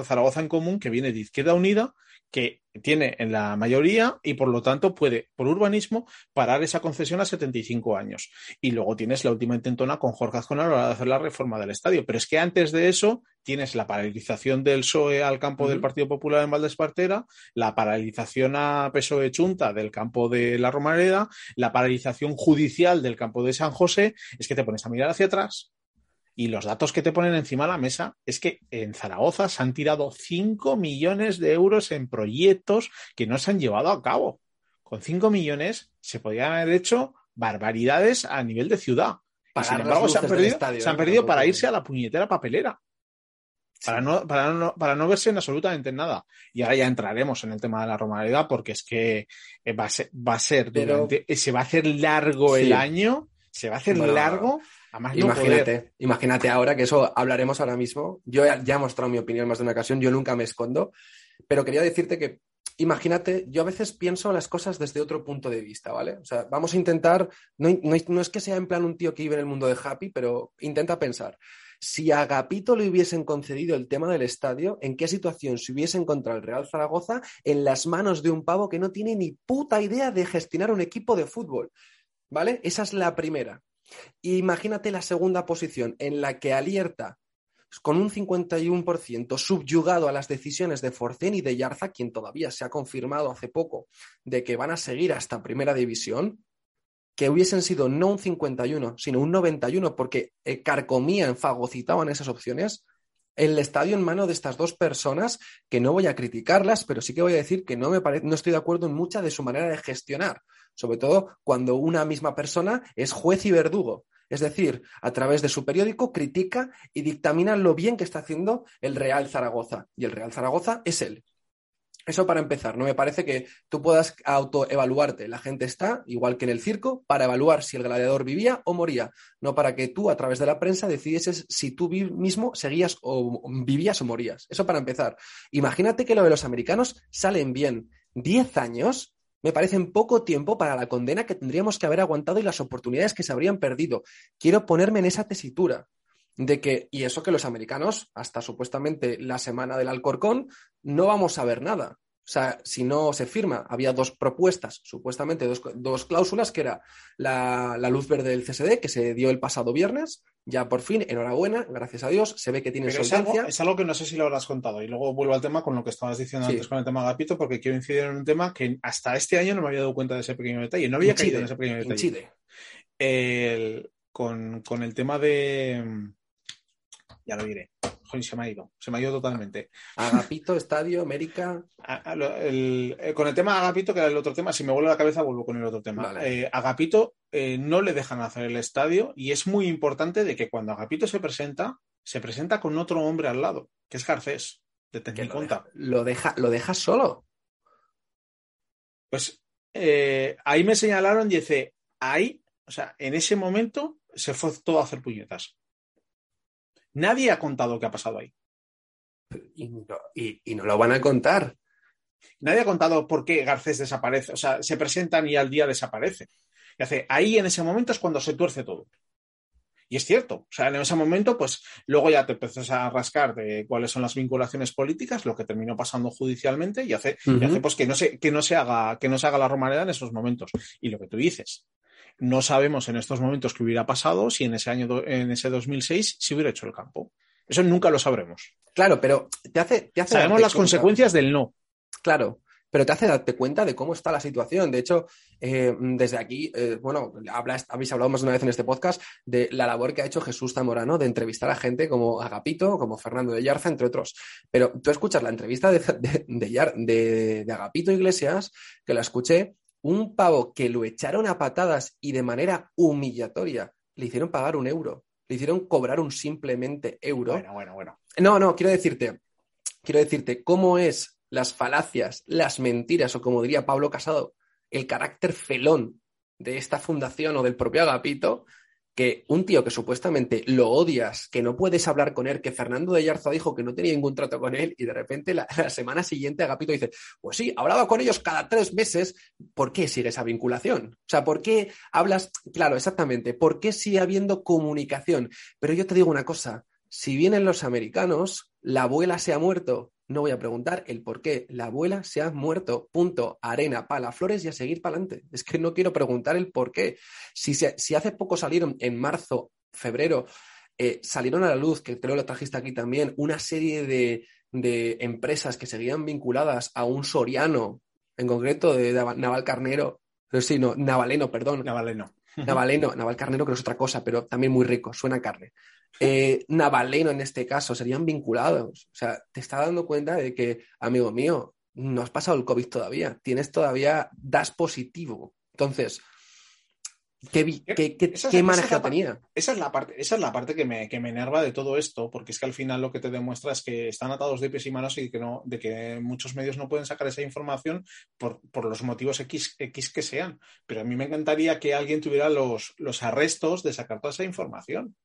Zaragoza en común, que viene de Izquierda Unida, que tiene en la mayoría y por lo tanto puede, por urbanismo, parar esa concesión a 75 años. Y luego tienes la última intentona con Jorge Azcona a la hora de hacer la reforma del estadio. Pero es que antes de eso tienes la paralización del PSOE al campo del Partido Popular en Valdespartera, la paralización a PSOE Chunta del campo de la Romareda, la paralización judicial del campo de San José. Es que te pones a mirar hacia atrás y los datos que te ponen encima de la mesa es que en Zaragoza se han tirado 5 millones de euros en proyectos que no se han llevado a cabo. Con 5 millones se podrían haber hecho barbaridades a nivel de ciudad. Y sin embargo, se han perdido, se han perdido para irse a la puñetera papelera. Para, no, para, no, para no verse en absolutamente nada. Y ahora ya entraremos en el tema de la romalidad porque es que eh, va a ser, va a ser durante, se va a hacer largo el año, se va a hacer largo
imagínate, imagínate ahora que eso hablaremos ahora mismo. Yo ya, he mostrado mi opinión más de una ocasión, yo nunca me escondo, pero quería decirte que imagínate, yo a veces pienso las cosas desde otro punto de vista, ¿vale? O sea, vamos a intentar, no, no, es que sea en plan un tío que vive en el mundo de Happy, pero intenta pensar. Si a Agapito le hubiesen concedido el tema del estadio, ¿en qué situación se hubiese encontrado el Real Zaragoza en las manos de un pavo que no tiene ni puta idea de gestionar un equipo de fútbol? ¿Vale? Esa es la primera. Imagínate la segunda posición en la que Alierta con un 51% subyugado a las decisiones de Forcén y de Yarza, quien todavía se ha confirmado hace poco de que van a seguir hasta primera división, que hubiesen sido no un 51, sino un 91, porque eh, carcomían, fagocitaban esas opciones, el estadio en mano de estas dos personas, que no voy a criticarlas, pero sí que voy a decir que no, me no estoy de acuerdo en mucha de su manera de gestionar, sobre todo cuando una misma persona es juez y verdugo. Es decir, a través de su periódico critica y dictamina lo bien que está haciendo el Real Zaragoza. Y el Real Zaragoza es él. Eso para empezar, no me parece que tú puedas autoevaluarte. La gente está, igual que en el circo, para evaluar si el gladiador vivía o moría, no para que tú, a través de la prensa, decidieses si tú mismo seguías o vivías o morías. Eso para empezar. Imagínate que lo de los americanos salen bien. Diez años me parecen poco tiempo para la condena que tendríamos que haber aguantado y las oportunidades que se habrían perdido. Quiero ponerme en esa tesitura de que, y eso que los americanos, hasta supuestamente la semana del Alcorcón, no vamos a ver nada. O sea, si no se firma, había dos propuestas, supuestamente dos, cláusulas, que era la, luz verde del CSD, que se dio el pasado viernes, ya por fin, enhorabuena, gracias a Dios, se ve que tiene solvencia.
Es algo, que no sé si lo habrás contado, y luego vuelvo al tema con lo que estabas diciendo antes con el tema Agapito, porque quiero incidir en un tema que hasta este año no me había dado cuenta de ese pequeño detalle, no había caído en ese pequeño detalle. con, con el tema de ya lo diré. se me ha ido, se me ha ido totalmente.
Agapito, Estadio, América.
Eh, con el tema Agapito, que era el otro tema, si me vuelve la cabeza, vuelvo con el otro tema. Eh, Agapito eh, no le dejan hacer el estadio y es muy importante de que cuando Agapito se presenta, se presenta con otro hombre al lado, que es Garcés, de
Tecniconta. Lo deja, lo deja solo.
Pues ahí me señalaron y dice, ahí, o sea, en ese momento se fue todo a hacer puñetas. Nadie ha contado qué ha pasado ahí.
Y no, lo van a contar.
Nadie ha contado por qué Garcés desaparece. O sea, se presentan y al día desaparece. Y hace, ahí en ese momento es cuando se tuerce todo. Y es cierto, o sea, en ese momento, pues luego ya te empiezas a rascar de cuáles son las vinculaciones políticas, lo que terminó pasando judicialmente y hace, hace pues que no se, que no se haga, que no se haga la romareda en esos momentos. Y lo que tú dices, no sabemos en estos momentos qué hubiera pasado si en ese año, en ese 2006, se hubiera hecho el campo. Eso nunca lo sabremos.
Claro, pero te hace. Te hace
Sabemos las consecuencias del no.
Claro, pero te hace darte cuenta de cómo está la situación. De hecho, eh, desde aquí, eh, bueno, habéis hablado más de una vez en este podcast de la labor que ha hecho Jesús Zamorano de entrevistar a gente como Agapito, como Fernando de Yarza, entre otros. Pero tú escuchas la entrevista de, de, de Agapito Iglesias, que la escuché, un pavo que lo echaron a patadas y de manera humillatoria le hicieron pagar un euro, le hicieron cobrar un simplemente euro.
Bueno, bueno, bueno.
No, no, quiero decirte, quiero decirte cómo es las falacias, las mentiras, o como diría Pablo Casado, el carácter felón de esta fundación o del propio Agapito, que un tío que supuestamente lo odias, que no puedes hablar con él, que Fernando de Yarza dijo que no tenía ningún trato con él y de repente la, semana siguiente Agapito dice, pues sí, hablaba con ellos cada tres meses, ¿por qué sigue esa vinculación? O sea, ¿por qué hablas? Claro, exactamente, ¿por qué sigue habiendo comunicación? Pero yo te digo una cosa, si vienen los americanos, la abuela se ha muerto, no voy a preguntar el por qué. La abuela se ha muerto. Punto. Arena, pala, flores y a seguir para adelante. Es que no quiero preguntar el por qué. Si, si hace poco salieron en marzo, febrero, eh, salieron a la luz, que creo lo trajiste aquí también, una serie de, empresas que seguían vinculadas a un soriano, en concreto de, Naval Carnero, sí, no, Navaleno, perdón.
Navaleno.
Navaleno, Naval Carnero creo que es otra cosa, pero también muy rico, suena carne. Eh, Navaleno en este caso, serían vinculados. O sea, te está dando cuenta de que, amigo mío, no has pasado el COVID todavía, tienes todavía, das positivo. Entonces, ¿Qué, qué, qué, tenía?
Esa es la parte, esa es la parte que me, que me enerva de todo esto, porque es que al final lo que te demuestra es que están atados de pies y manos y que no, de que muchos medios no pueden sacar esa información por, por los motivos X, X, que sean. Pero a mí me encantaría que alguien tuviera los, los arrestos de sacar toda esa información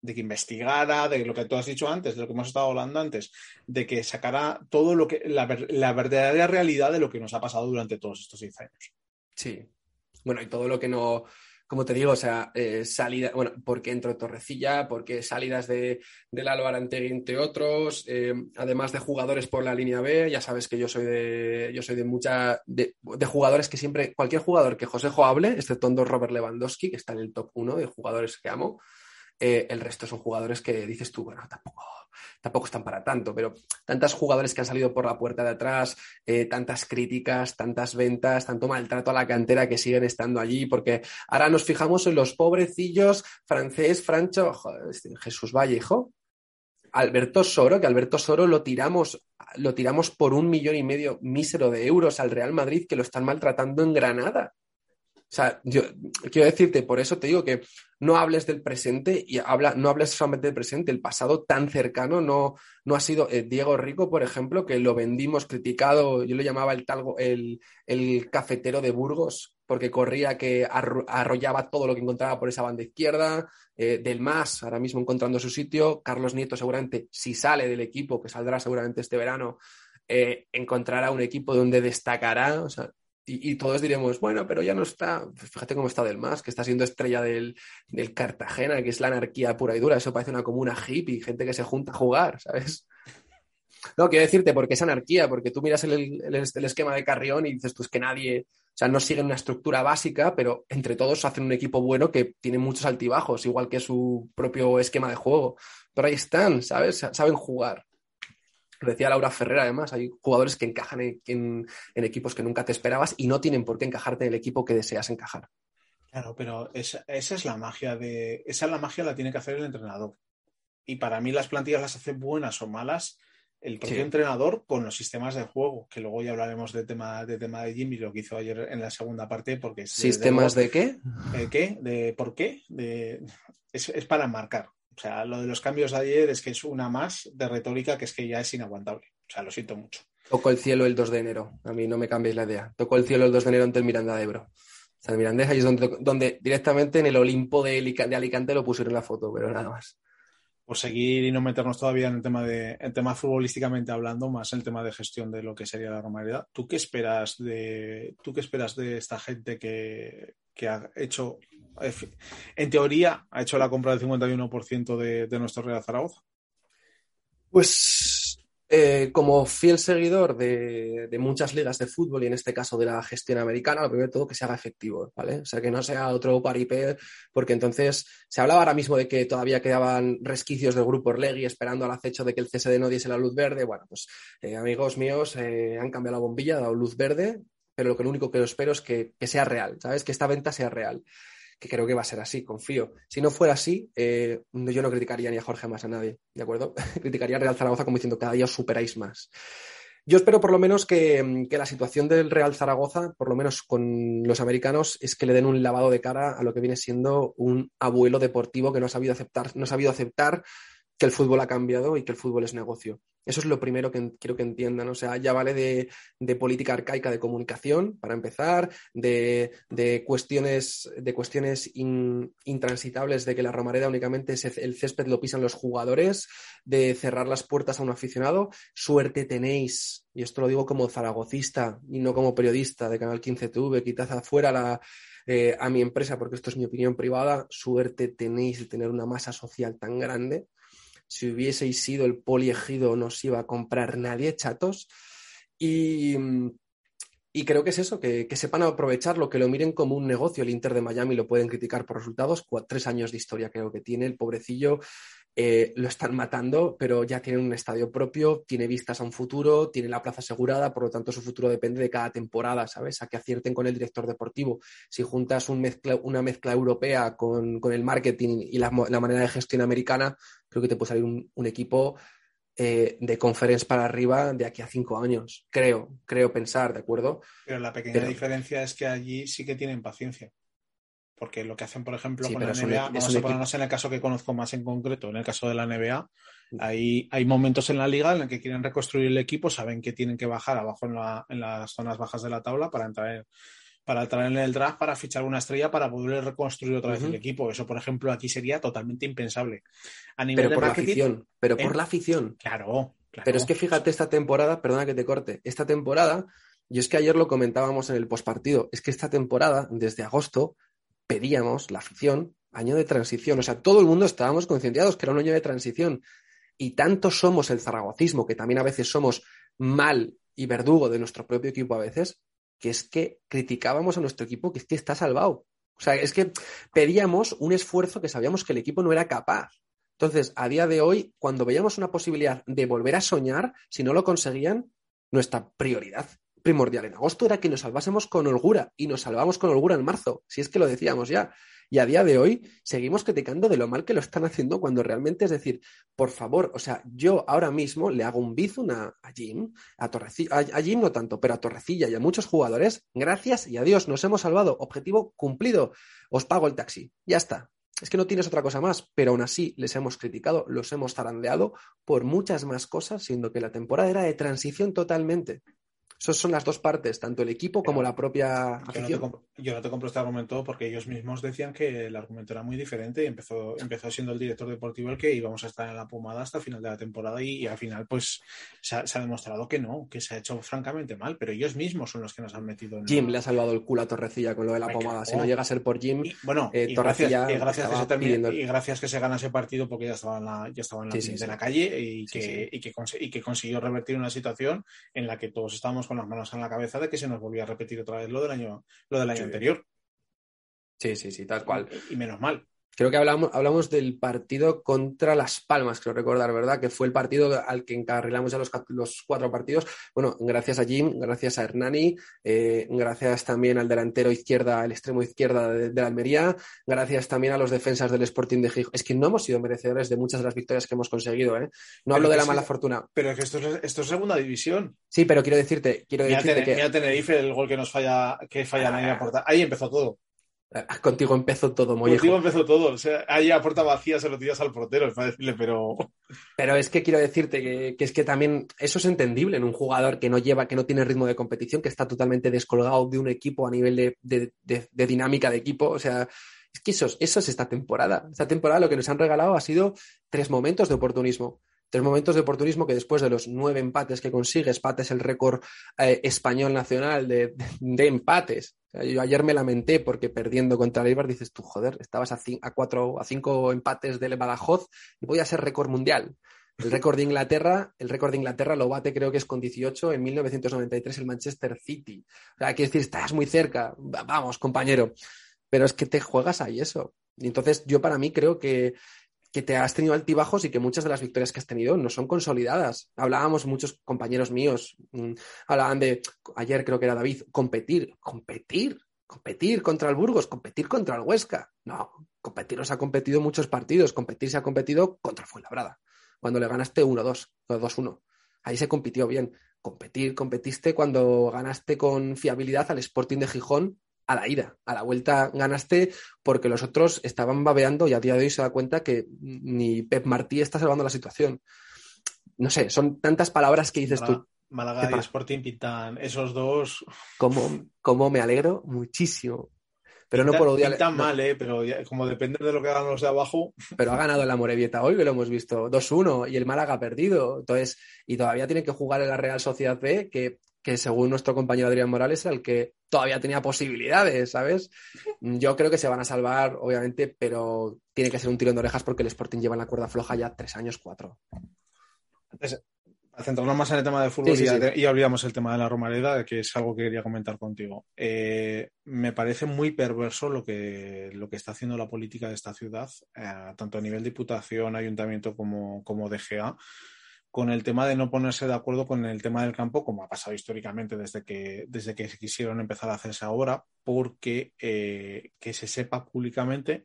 de que investigara, de lo que tú has dicho antes, de lo que hemos estado hablando antes, de que sacara todo lo que, la, la verdadera realidad de lo que nos ha pasado durante todos estos seis años.
Sí, bueno, y todo lo que no, como te digo, o sea, eh, salida, bueno, porque entró Torrecilla, porque salidas de, del Álvaro Antegui, entre otros, eh, además de jugadores por la línea B, ya sabes que yo soy de, yo soy de mucha, de, jugadores que siempre, cualquier jugador que Josejo hable, excepto dos Robert Lewandowski, que está en el top uno de jugadores que amo, eh, el resto son jugadores que dices tú, bueno, tampoco, tampoco están para tanto, pero tantos jugadores que han salido por la puerta de atrás, eh, tantas críticas, tantas ventas, tanto maltrato a la cantera que siguen estando allí, porque ahora nos fijamos en los pobrecillos francés, Francho, este, Jesús Vallejo, Alberto Soro, que Alberto Soro lo tiramos, lo tiramos por un millón y medio mísero de euros al Real Madrid, que lo están maltratando en Granada. O sea, yo quiero decirte, por eso te digo que no hables del presente y habla, no hables solamente del presente, el pasado tan cercano no, no ha sido eh, Diego Rico, por ejemplo, que lo vendimos criticado, yo lo llamaba el, talgo, el, el cafetero de Burgos, porque corría que arrollaba todo lo que encontraba por esa banda izquierda, eh, del más ahora mismo encontrando su sitio, Carlos Nieto seguramente, si sale del equipo, que saldrá seguramente este verano, eh, encontrará un equipo donde destacará, o sea, y, todos diremos, bueno, pero ya no está, fíjate cómo está del más, que está siendo estrella del, Cartagena, que es la anarquía pura y dura, eso parece una comuna hippie, gente que se junta a jugar, ¿sabes? No, quiero decirte, porque es anarquía, porque tú miras el, esquema de Carrión y dices, pues que nadie, o sea, no siguen una estructura básica, pero entre todos hacen un equipo bueno que tiene muchos altibajos, igual que su propio esquema de juego. Pero ahí están, ¿sabes? Saben jugar decía Laura Ferrer, además, hay jugadores que encajan en, equipos que nunca te esperabas y no tienen por qué encajarte en el equipo que deseas encajar.
Claro, pero esa, es la magia de. Esa es la magia la tiene que hacer el entrenador. Y para mí las plantillas las hace buenas o malas el propio entrenador con los sistemas de juego, que luego ya hablaremos de tema de tema de Jimmy, lo que hizo ayer en la segunda parte, porque
¿Sistemas de, qué?
¿De qué? ¿De por qué? De, es, es para marcar. O sea, lo de los cambios de ayer es que es una más de retórica que es que ya es inaguantable. O sea, lo siento mucho.
Tocó el cielo el 2 de enero. A mí no me cambiéis la idea. Tocó el cielo el 2 de enero ante el Miranda de Ebro. O sea, el Mirandés ahí es donde, donde directamente en el Olimpo de, de Alicante lo pusieron la foto, pero nada más
por seguir y no meternos todavía en el tema de el tema futbolísticamente hablando, más en el tema de gestión de lo que sería la normalidad. ¿Tú qué esperas de tú qué esperas de esta gente que, que ha hecho en teoría ha hecho la compra del 51% de, de nuestro Real Zaragoza?
Pues eh, como fiel seguidor de, muchas ligas de fútbol y en este caso de la gestión americana, lo primero de todo que se haga efectivo, ¿vale? O sea, que no sea otro paripé, porque entonces se hablaba ahora mismo de que todavía quedaban resquicios del grupo Orlegui esperando al acecho de que el CSD no diese la luz verde. Bueno, pues eh, amigos míos eh, han cambiado la bombilla, dado luz verde, pero lo, único que espero es que sea real, ¿sabes? Que esta venta sea real que creo que va a ser así, confío. Si no fuera así, eh, yo no criticaría ni a Jorge más a nadie, ¿de acuerdo? criticaría a Real Zaragoza como diciendo cada día os superáis más. Yo espero por lo menos que, que, la situación del Real Zaragoza, por lo menos con los americanos, es que le den un lavado de cara a lo que viene siendo un abuelo deportivo que no ha sabido aceptar, no ha sabido aceptar que el fútbol ha cambiado y que el fútbol es negocio. Eso es lo primero que quiero que entiendan. O sea, ya vale de, política arcaica de comunicación, para empezar, de, cuestiones, de cuestiones intransitables de que la Romareda únicamente el césped lo pisan los jugadores, de cerrar las puertas a un aficionado. Suerte tenéis, y esto lo digo como zaragocista y no como periodista de Canal 15 TV, quitad afuera eh, a mi empresa, porque esto es mi opinión privada, suerte tenéis de tener una masa social tan grande si hubieseis sido el poliegido no os iba a comprar nadie, chatos. Y, y creo que es eso, que, que, sepan aprovecharlo, que lo miren como un negocio. El Inter de Miami lo pueden criticar por resultados. tres años de historia creo que tiene el pobrecillo. Eh, lo están matando, pero ya tiene un estadio propio, tiene vistas a un futuro, tiene la plaza asegurada, por lo tanto su futuro depende de cada temporada, ¿sabes? A que acierten con el director deportivo. Si juntas una mezcla europea con, el marketing y la, manera de gestión americana, creo que te puede salir un, equipo eh, de conference para arriba de aquí a cinco años. Creo, creo pensar, ¿de acuerdo?
Pero la pequeña diferencia es que allí sí que tienen paciencia. Porque lo que hacen, por ejemplo, con la NBA, vamos a ponernos en el caso que conozco más en concreto, en el caso de la NBA, hay, hay momentos en la liga en los que quieren reconstruir el equipo, saben que tienen que bajar abajo en, las zonas bajas de la tabla para entrar en, para en el draft, para fichar una estrella, para poder reconstruir otra vez el equipo. Eso, por ejemplo, aquí sería totalmente impensable.
A nivel pero por la afición, pero por ¿eh? la afición.
Claro,
claro. Pero es que fíjate esta temporada, perdona que te corte, esta temporada, y es que ayer lo comentábamos en el postpartido, es que esta temporada, desde agosto, pedíamos, la afición, año de transición. O sea, todo el mundo estábamos concienciados que era un año de transición. Y tanto somos el zaragocismo, que también a veces somos mal y verdugo de nuestro propio equipo a veces, que es que criticábamos a nuestro equipo que es que está salvado. O sea, es que pedíamos un esfuerzo que sabíamos que el equipo no era capaz. Entonces, a día de hoy, cuando veíamos una posibilidad de volver a soñar, si no lo conseguían, nuestra prioridad primordial en agosto era que nos salvásemos con holgura y nos salvamos con holgura en marzo, si es que lo decíamos ya. Y a día de hoy seguimos criticando de lo mal que lo están haciendo cuando realmente es decir, por favor, o sea, yo ahora mismo le hago un bizun a, Jim, a, Torrecilla, a, Jim no tanto, pero a Torrecilla y a muchos jugadores, gracias y adiós, nos hemos salvado, objetivo cumplido, os pago el taxi, ya está. Es que no tienes otra cosa más, pero aún así les hemos criticado, los hemos zarandeado por muchas más cosas, siendo que la temporada era de transición totalmente. Esas son las dos partes, tanto el equipo como la propia
afición. Yo no, te compro este argumento porque ellos mismos decían que el argumento era muy diferente y empezó, empezó siendo el director deportivo el que íbamos a estar en la pomada hasta el final de la temporada y, al final pues se ha, demostrado que no, que se ha hecho francamente mal, pero ellos mismos son los que nos han metido en...
Jim le ha salvado el culo a Torrecilla con lo de la pomada. Si no llega a ser por Jim,
bueno, eh, y Torrecilla gracias, que se y gracias que se gana ese partido porque ya estaba en la, ya estaba en la, de la calle y que, y, que, y que consiguió revertir una situación en la que todos estábamos con las manos en la cabeza de que se nos volvía a repetir otra vez lo del año, lo del año anterior.
Sí, sí, sí, tal cual.
y menos mal.
Creo que hablamos, hablamos del partido contra Las Palmas, creo recordar, ¿verdad? Que fue el partido al que encarrilamos ya los, los cuatro partidos. Bueno, gracias a Jim, gracias a Hernani, eh, gracias también al delantero izquierda, el extremo izquierda de, la Almería, gracias también a los defensas del Sporting de Gijón. Es que no hemos sido merecedores de muchas de las victorias que hemos conseguido, ¿eh? No hablo de la mala fortuna.
Pero es que esto es, esto es segunda división.
Sí, pero quiero decirte, quiero decirte
que... Mira Tenerife, el gol que nos falla, que falla ah, a Ahí empezó todo.
Ah, contigo empezó todo, Mollejo.
Contigo empezó todo. O sea, ahí a puerta vacía se lo tiras al portero, es para decirle, pero.
Pero es que quiero decirte que, es que también eso es entendible en un jugador que no lleva, que no tiene ritmo de competición, que está totalmente descolgado de un equipo a nivel de, dinámica de equipo. O sea, es que eso, eso es esta temporada. Esta temporada lo que nos han regalado ha sido tres momentos de oportunismo tres momentos de oportunismo que después de los nueve empates que consigues, empates el récord eh, español nacional de, empates. yo ayer me lamenté porque perdiendo contra el Eibar dices tú, joder, estabas a, cuatro, a cinco empates del Badajoz y voy a ser récord mundial. El récord de Inglaterra, el récord de Inglaterra lo bate creo que es con 18 en 1993 el Manchester City. O sea, quiero decir, estás muy cerca. Vamos, compañero. Pero es que te juegas ahí eso. Y entonces yo para mí creo que que te has tenido altibajos y que muchas de las victorias que has tenido no son consolidadas. Hablábamos, muchos compañeros míos mm, hablaban de, ayer creo que era David, competir, competir, competir contra el Burgos, competir contra el Huesca. No, competir os ha competido muchos partidos, competir se ha competido contra Fuenlabrada, cuando le ganaste 1-2, 2-1. Ahí se compitió bien. Competir, competiste cuando ganaste con fiabilidad al Sporting de Gijón a la ida. A la vuelta ganaste porque los otros estaban babeando y a día de hoy se da cuenta que ni Pep Martí está salvando la situación. No sé, son tantas palabras que dices tú.
Málaga y Sporting pintan esos dos.
Como, como me alegro muchísimo. Pero no por odiar.
Pintan mal, ¿eh? Pero como depende de lo que hagan los de abajo.
Pero ha ganado la Morevieta hoy, que lo hemos visto 2-1, y el Málaga ha perdido. Entonces, y todavía tiene que jugar en la Real Sociedad B, que que según nuestro compañero Adrián Morales era el que todavía tenía posibilidades, ¿sabes? Yo creo que se van a salvar, obviamente, pero tiene que ser un tirón de orejas porque el Sporting lleva en la cuerda floja ya tres años, cuatro.
Entonces, centrarnos más en el tema de fútbol y, olvidamos el tema de la Romareda, que es algo que quería comentar contigo. Eh, me parece muy perverso lo que, lo que está haciendo la política de esta ciudad, eh, tanto a nivel diputación, ayuntamiento como, como DGA con el tema de no ponerse de acuerdo con el tema del campo, como ha pasado históricamente desde que, desde que quisieron empezar a hacerse ahora, porque eh, que se sepa públicamente,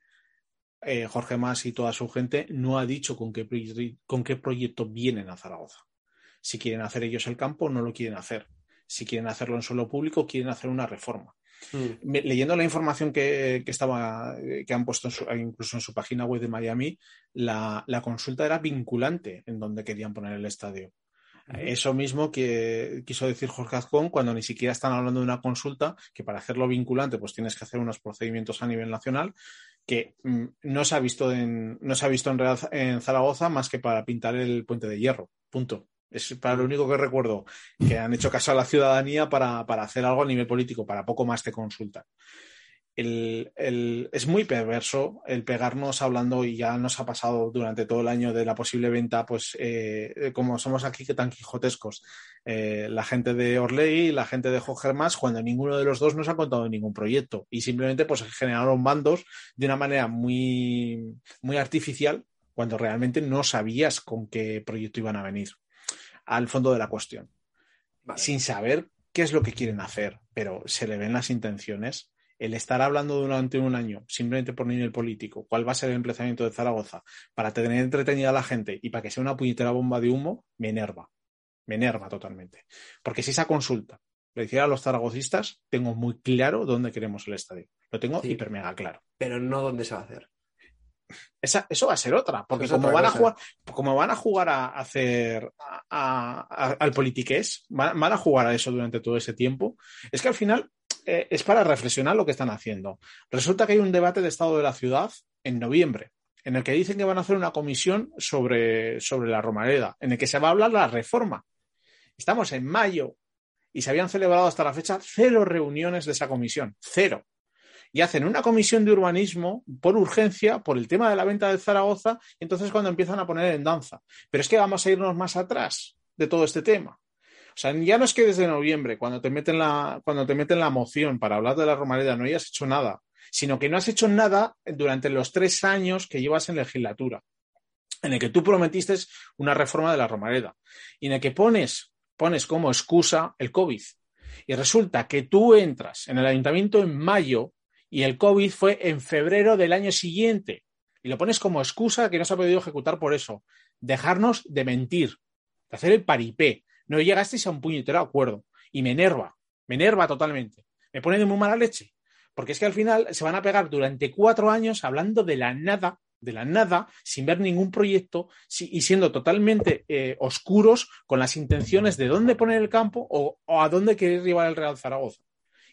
eh, Jorge Mas y toda su gente no ha dicho con qué, con qué proyecto vienen a Zaragoza. Si quieren hacer ellos el campo, no lo quieren hacer. Si quieren hacerlo en suelo público, quieren hacer una reforma. Mm. Leyendo la información que, estaba, que han puesto incluso en su página web de Miami, la, consulta era vinculante en donde querían poner el estadio. Eso mismo que quiso decir Jorge Azcón cuando ni siquiera están hablando de una consulta, que para hacerlo vinculante pues tienes que hacer unos procedimientos a nivel nacional, que mm, no se ha visto en, no se ha visto en, en Zaragoza más que para pintar el puente de hierro. Punto. Es para lo único que recuerdo que han hecho caso a la ciudadanía para, hacer algo a nivel político, para poco más te consulta. es muy perverso el pegarnos hablando y ya nos ha pasado durante todo el año de la posible venta, pues eh, como somos aquí que tan quijotescos, eh, la gente de Orley y la gente de Jorge Más, cuando ninguno de los dos nos ha contado ningún proyecto y simplemente pues generaron bandos de una manera muy, muy artificial cuando realmente no sabías con qué proyecto iban a venir al fondo de la cuestión, sin saber qué es lo que quieren hacer, pero se le ven las intenciones. El estar hablando durante un año, simplemente por nivel político, cuál va a ser el emplazamiento de Zaragoza, para tener entretenida a la gente y para que sea una puñetera bomba de humo, me enerva. Me enerva totalmente. Porque si esa consulta le hiciera a los zaragocistas, tengo muy claro dónde queremos el estadio. Lo tengo hiper mega claro.
Pero no dónde se va a hacer.
Eso va a ser otra, porque como, van a jugar, como van a jugar a hacer al politiqués, van, a jugar a eso durante todo ese tiempo, es que al final eh, es para reflexionar lo que están haciendo. Resulta que hay un debate de estado de la ciudad en noviembre, en el que dicen que van a hacer una comisión sobre, sobre la Romareda, en el que se va a hablar la reforma. Estamos en mayo, y se habían celebrado hasta la fecha cero reuniones de esa comisión, cero. Y hacen una comisión de urbanismo por urgencia, por el tema de la venta de Zaragoza, y entonces cuando empiezan a poner en danza. Pero es que vamos a irnos más atrás de todo este tema. O sea, ya no es que desde noviembre, cuando te meten la, cuando te meten la moción para hablar de la Romareda, no hayas hecho nada, sino que no has hecho nada durante los tres años que llevas en legislatura, en el que tú prometiste una reforma de la Romareda, y en el que pones pones como excusa el COVID. Y resulta que tú entras en el ayuntamiento en mayo y el COVID fue en febrero del año siguiente. Y lo pones como excusa que no se ha podido ejecutar por eso. Dejarnos de mentir, de hacer el paripé. No llegasteis a un puñetero acuerdo. Y me enerva, me enerva totalmente. Me pone de muy mala leche. Porque es que al final se van a pegar durante cuatro años hablando de la nada de la nada, sin ver ningún proyecto y siendo totalmente eh, oscuros con las intenciones de dónde poner el campo o, a dónde querer llevar el Real Zaragoza.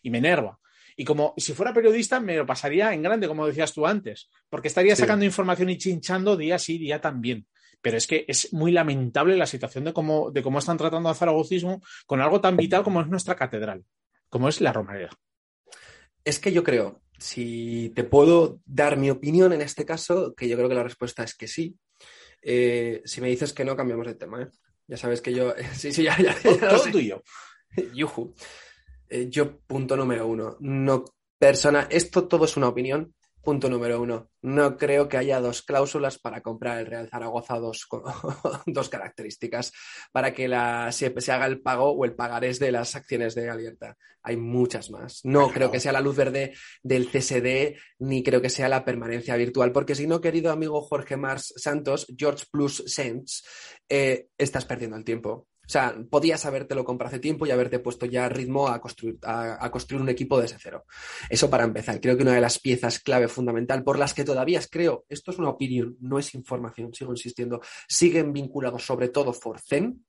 Y me enerva. Y como si fuera periodista, me lo pasaría en grande, como decías tú antes, porque estaría sacando información y chinchando día sí, día también. Pero es que es muy lamentable la situación de cómo, de cómo están tratando al zaragocismo con algo tan vital como es nuestra catedral, como es la Romareda.
Es que yo creo, si te puedo dar mi opinión en este caso, que yo creo que la respuesta es que sí. Eh, si me dices que no, cambiamos de tema. ¿eh? Ya sabes que yo. sí, sí, ya. ya,
Todo tuyo.
Yuhu. Eh, yo, punto número uno. No, persona. Esto todo es una opinión. Punto número uno. No creo que haya dos cláusulas para comprar el Real Zaragoza, dos, dos características para que la, se, haga el pago o el pagarés de las acciones de Alerta. Hay muchas más. No creo que sea la luz verde del CSD, ni creo que sea la permanencia virtual, porque si no, querido amigo Jorge Mars Santos, George Plus Sense, eh, estás perdiendo el tiempo. O sea, podías habértelo comprado hace tiempo y haberte puesto ya ritmo a construir, a, construir un equipo desde cero. Eso para empezar. Creo que una de las piezas clave fundamental por las que todavía creo, esto es una opinión, no es información, sigo insistiendo, siguen vinculados sobre todo Forcen,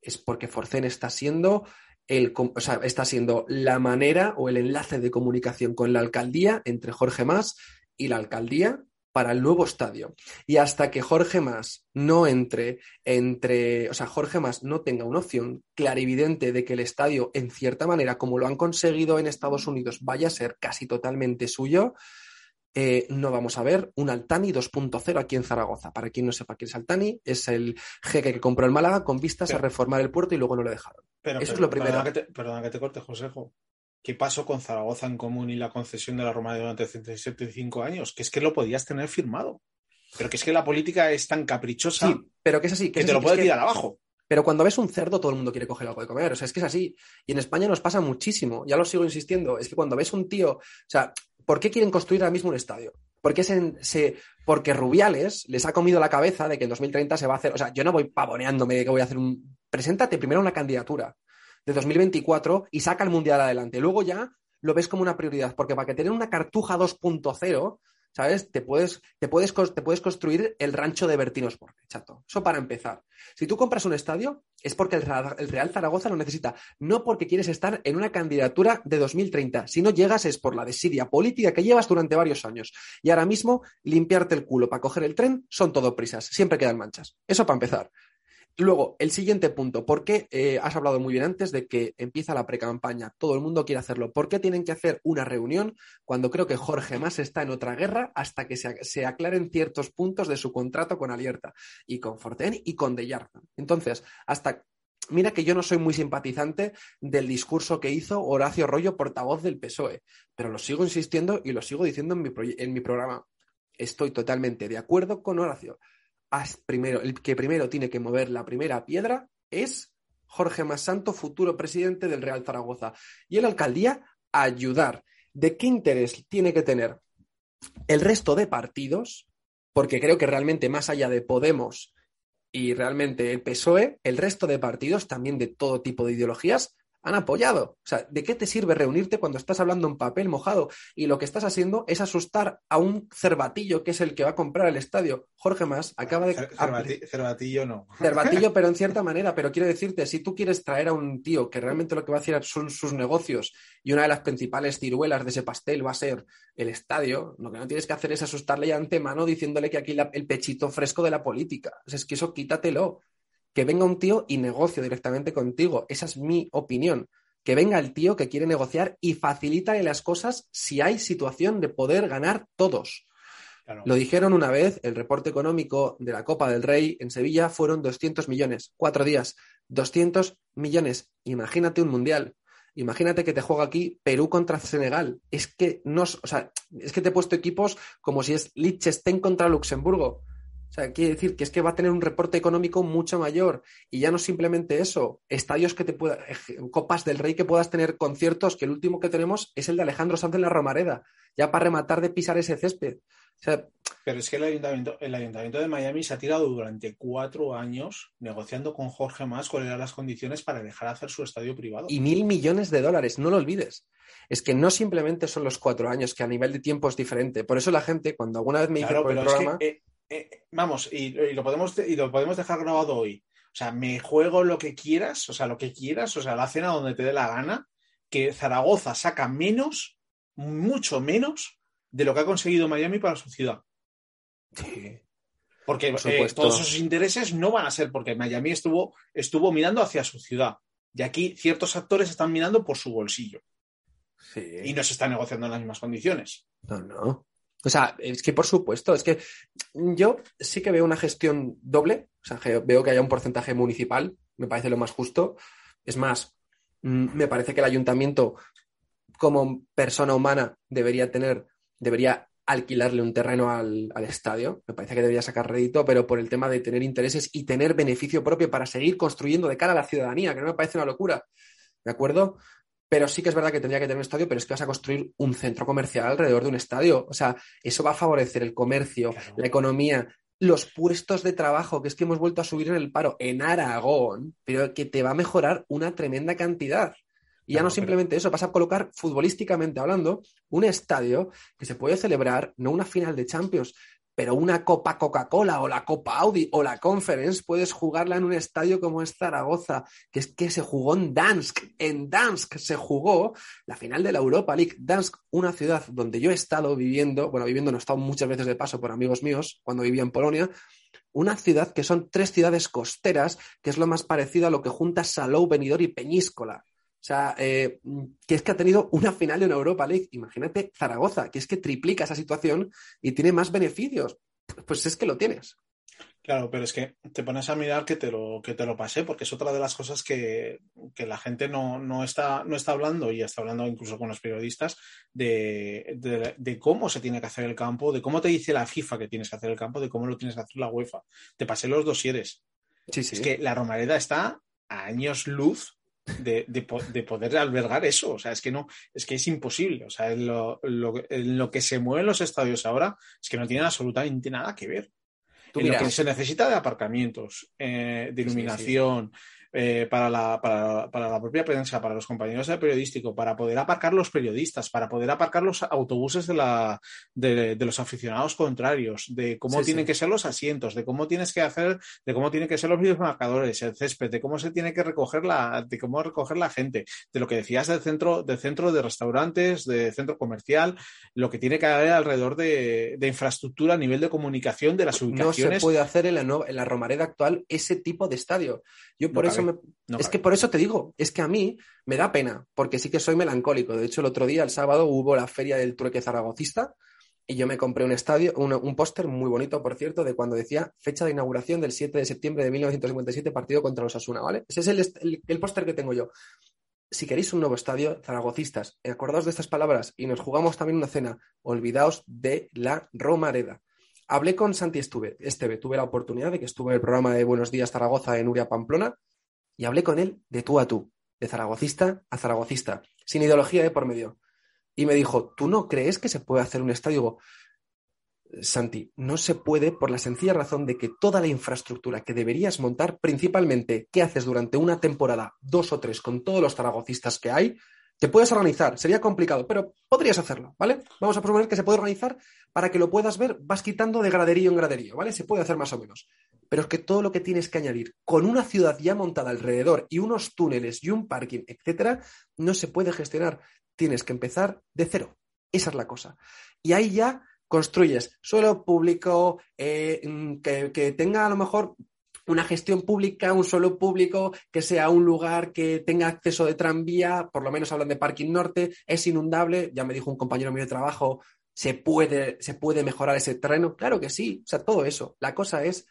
es porque Forcen está siendo el, o sea, está siendo la manera o el enlace de comunicación con la alcaldía entre Jorge Más y la alcaldía para el nuevo estadio. Y hasta que Jorge Más no entre entre, o sea, Jorge Más no tenga una opción clarividente de que el estadio, en cierta manera, como lo han conseguido en Estados Unidos, vaya a ser casi totalmente suyo, eh, no vamos a ver un Altani 2.0 aquí en Zaragoza. Para quien no sepa quién es Altani, es el jeque que compró el Málaga con vistas a reformar el puerto y luego no lo dejaron. Eso es lo primero.
Perdona que te, corte, Josejo. ¿Qué pasó con Zaragoza en común y la concesión de la Roma durante 75 años? Que es que lo podías tener firmado. Pero que es que la política es tan caprichosa.
Sí, pero que es así.
Que, te lo puedes tirar abajo.
Pero cuando ves un cerdo, todo el mundo quiere coger algo de comer. O sea, es que es así. Y en España nos pasa muchísimo. Ya lo sigo insistiendo. Es que cuando ves un tío. O sea, ¿por qué quieren construir ahora mismo un estadio? Porque, se, porque Rubiales les ha comido la cabeza de que en 2030 se va a hacer. O sea, yo no voy pavoneándome de que voy a hacer un. Preséntate primero una candidatura de 2024 y saca el Mundial adelante. Luego ya lo ves como una prioridad, porque para que tener una cartuja 2.0, ¿sabes? Te puedes, te, puedes, te puedes construir el rancho de Bertinos Porque, chato. Eso para empezar. Si tú compras un estadio, es porque el, el, Real Zaragoza lo necesita, no porque quieres estar en una candidatura de 2030. Si no llegas es por la desidia política que llevas durante varios años. Y ahora mismo, limpiarte el culo para coger el tren son todo prisas. Siempre quedan manchas. Eso para empezar. Luego, el siguiente punto, ¿por qué eh, has hablado muy bien antes de que empieza la precampaña? Todo el mundo quiere hacerlo. ¿Por qué tienen que hacer una reunión cuando creo que Jorge Más está en otra guerra hasta que se, aclaren ciertos puntos de su contrato con Alierta y con Forten y con Dellarza? Entonces, hasta Mira que yo no soy muy simpatizante del discurso que hizo Horacio Rollo, portavoz del PSOE, pero lo sigo insistiendo y lo sigo diciendo en mi, en mi programa. Estoy totalmente de acuerdo con Horacio primero, el que primero tiene que mover la primera piedra es Jorge Masanto, futuro presidente del Real Zaragoza. Y el alcaldía, ayudar. ¿De qué interés tiene que tener el resto de partidos? Porque creo que realmente más allá de Podemos y realmente el PSOE, el resto de partidos, también de todo tipo de ideologías, han apoyado. O sea, ¿de qué te sirve reunirte cuando estás hablando en papel mojado y lo que estás haciendo es asustar a un cervatillo que es el que va a comprar el estadio? Jorge Más acaba de...
cervatillo no.
Cervatillo, pero en cierta manera. Pero quiero decirte, si tú quieres traer a un tío que realmente lo que va a hacer son sus negocios y una de las principales ciruelas de ese pastel va a ser el estadio, lo que no tienes que hacer es asustarle ya antemano diciéndole que aquí el pechito fresco de la política. es que eso quítatelo que venga un tío y negocio directamente contigo. Esa es mi opinión. Que venga el tío que quiere negociar y facilítale las cosas si hay situación de poder ganar todos. Lo dijeron una vez, el reporte económico de la Copa del Rey en Sevilla fueron 200 millones, cuatro días, 200 millones. Imagínate un mundial. Imagínate que te juega aquí Perú contra Senegal. Es que no, o sea, es que te he puesto equipos como si es Liechtenstein contra Luxemburgo. O sea, quiere decir que es que va a tener un reporte económico mucho mayor. Y ya no simplemente eso, estadios que te pueda, copas del rey que puedas tener conciertos, que el último que tenemos es el de Alejandro Sanz en la Romareda, ya para rematar de pisar ese césped.
Pero es que el ayuntamiento, el ayuntamiento de Miami se ha tirado durante cuatro años negociando con Jorge Más cuáles eran las condiciones para dejar hacer su estadio privado.
Y mil millones de dólares, no lo olvides. Es que no simplemente son los cuatro años, que a nivel de tiempo es diferente. Por eso la gente, cuando alguna vez me dice por el programa.
Eh, eh, vamos, y, lo podemos, y lo podemos dejar grabado hoy. O sea, me juego lo que quieras, o sea, lo que quieras, o sea, la cena donde te dé la gana, que Zaragoza saca menos, mucho menos, de lo que ha conseguido Miami para su ciudad. Sí. Porque eh, todos esos intereses no van a ser porque Miami estuvo, estuvo mirando hacia su ciudad. Y aquí ciertos actores están mirando por su bolsillo. Sí. Y no se está negociando en las mismas condiciones.
No, no. O sea, es que por supuesto, es que yo sí que veo una gestión doble, o sea, veo que haya un porcentaje municipal, me parece lo más justo. Es más, mm, me parece que el ayuntamiento, como persona humana, debería tener, debería alquilarle un terreno al, al, estadio. Me parece que debería sacar rédito, pero por el tema de tener intereses y tener beneficio propio para seguir construyendo de cara a la ciudadanía, que no me parece una locura. ¿De acuerdo? Pero sí que es verdad que tendría que tener un estadio, pero es que vas a construir un centro comercial alrededor de un estadio. O sea, eso va a favorecer el comercio, la economía, los puestos de trabajo, que es que hemos vuelto a subir en el paro en Aragón, pero que te va a mejorar una tremenda cantidad. Y ya no simplemente eso, vas a colocar futbolísticamente hablando un estadio que se puede celebrar, no una final de Champions, pero una Copa Coca-Cola o la Copa Audi o la Conference puedes jugarla en un estadio como es Zaragoza, que es que se jugó en Dansk. En Dansk se jugó la final de la Europa League. Dansk, una ciudad donde yo he estado viviendo, bueno, viviendo no he estado muchas veces de paso por amigos míos cuando vivía en Polonia, una ciudad que son tres ciudades costeras, que es lo más parecido a lo que junta Salou, Benidorm y Peñíscola. O sea, eh, que es que ha tenido una final de una Europa League. Imagínate Zaragoza, que es que triplica esa situación y tiene más beneficios. Pues es que lo tienes.
Claro, pero es que te pones a mirar que te lo, que te lo pasé, porque es otra de las cosas que, la gente no, está, no está hablando, y está hablando incluso con los periodistas, de, de, cómo se tiene que hacer el campo, de cómo te dice la FIFA que tienes que hacer el campo, de cómo lo tienes que hacer la UEFA. Te pasé los dosieres. Sí, sí. Es que la Romareda está a años luz de, de, poder albergar eso. O sea, es que no, es que es imposible. O sea, en lo, lo, que se mueven los estadios ahora es que no tienen absolutamente nada que ver. En lo que se necesita de aparcamientos, eh, de iluminación, eh, para, la, para, para, la propia prensa, para los compañeros de periodístico, para poder aparcar los periodistas, para poder aparcar los autobuses de, la, de, los aficionados contrarios, de cómo tienen que ser los asientos, de cómo tienes que hacer, de cómo tienen que ser los videomarcadores, el césped, de cómo se tiene que recoger la, de cómo recoger la gente, de lo que decías del centro, del centro de restaurantes, de centro comercial, lo que tiene que haber alrededor de, infraestructura a nivel de comunicación de las ubicaciones.
No se puede hacer en la, en la Romareda actual ese tipo de estadio. Yo por eso es que por eso te digo, es que a mí me da pena, porque sí que soy melancólico. De hecho, el otro día, el sábado, hubo la feria del trueque zaragocista y yo me compré un estadio, un, póster muy bonito, por cierto, de cuando decía fecha de inauguración del 7 de septiembre de 1957, partido contra los Asuna, ¿vale? Ese es el, el, póster que tengo yo. Si queréis un nuevo estadio, zaragocistas, acordaos de estas palabras y nos jugamos también una cena. Olvidaos de la Romareda. hablé con Santi Estuve, Esteve, tuve la oportunidad de que estuve en el programa de Buenos Días Zaragoza en Uria Pamplona y hablé con él de tú a tú, de zaragocista a zaragocista, sin ideología de por medio. Y me dijo, ¿tú no crees que se puede hacer un estadio? Santi, no se puede por la sencilla razón de que toda la infraestructura que deberías montar, principalmente, ¿qué haces durante una temporada, dos o tres, con todos los zaragocistas que hay? Te puedes organizar, sería complicado, pero podrías hacerlo, ¿vale? Vamos a proponer que se puede organizar para que lo puedas ver, vas quitando de graderío en graderío, ¿vale? Se puede hacer más o menos. Pero es que todo lo que tienes que añadir con una ciudad ya montada alrededor y unos túneles y un parking, etcétera, no se puede gestionar. Tienes que empezar de cero. Esa es la cosa. Y ahí ya construyes suelo público, eh, mm, que, que tenga a lo mejor una gestión pública, un suelo público, que sea un lugar que tenga acceso de tranvía, por lo menos hablan de parking norte, es inundable, ya me dijo un compañero mío de trabajo, ¿se puede, se puede mejorar ese terreno? Claro que sí, o sea, todo eso. La cosa es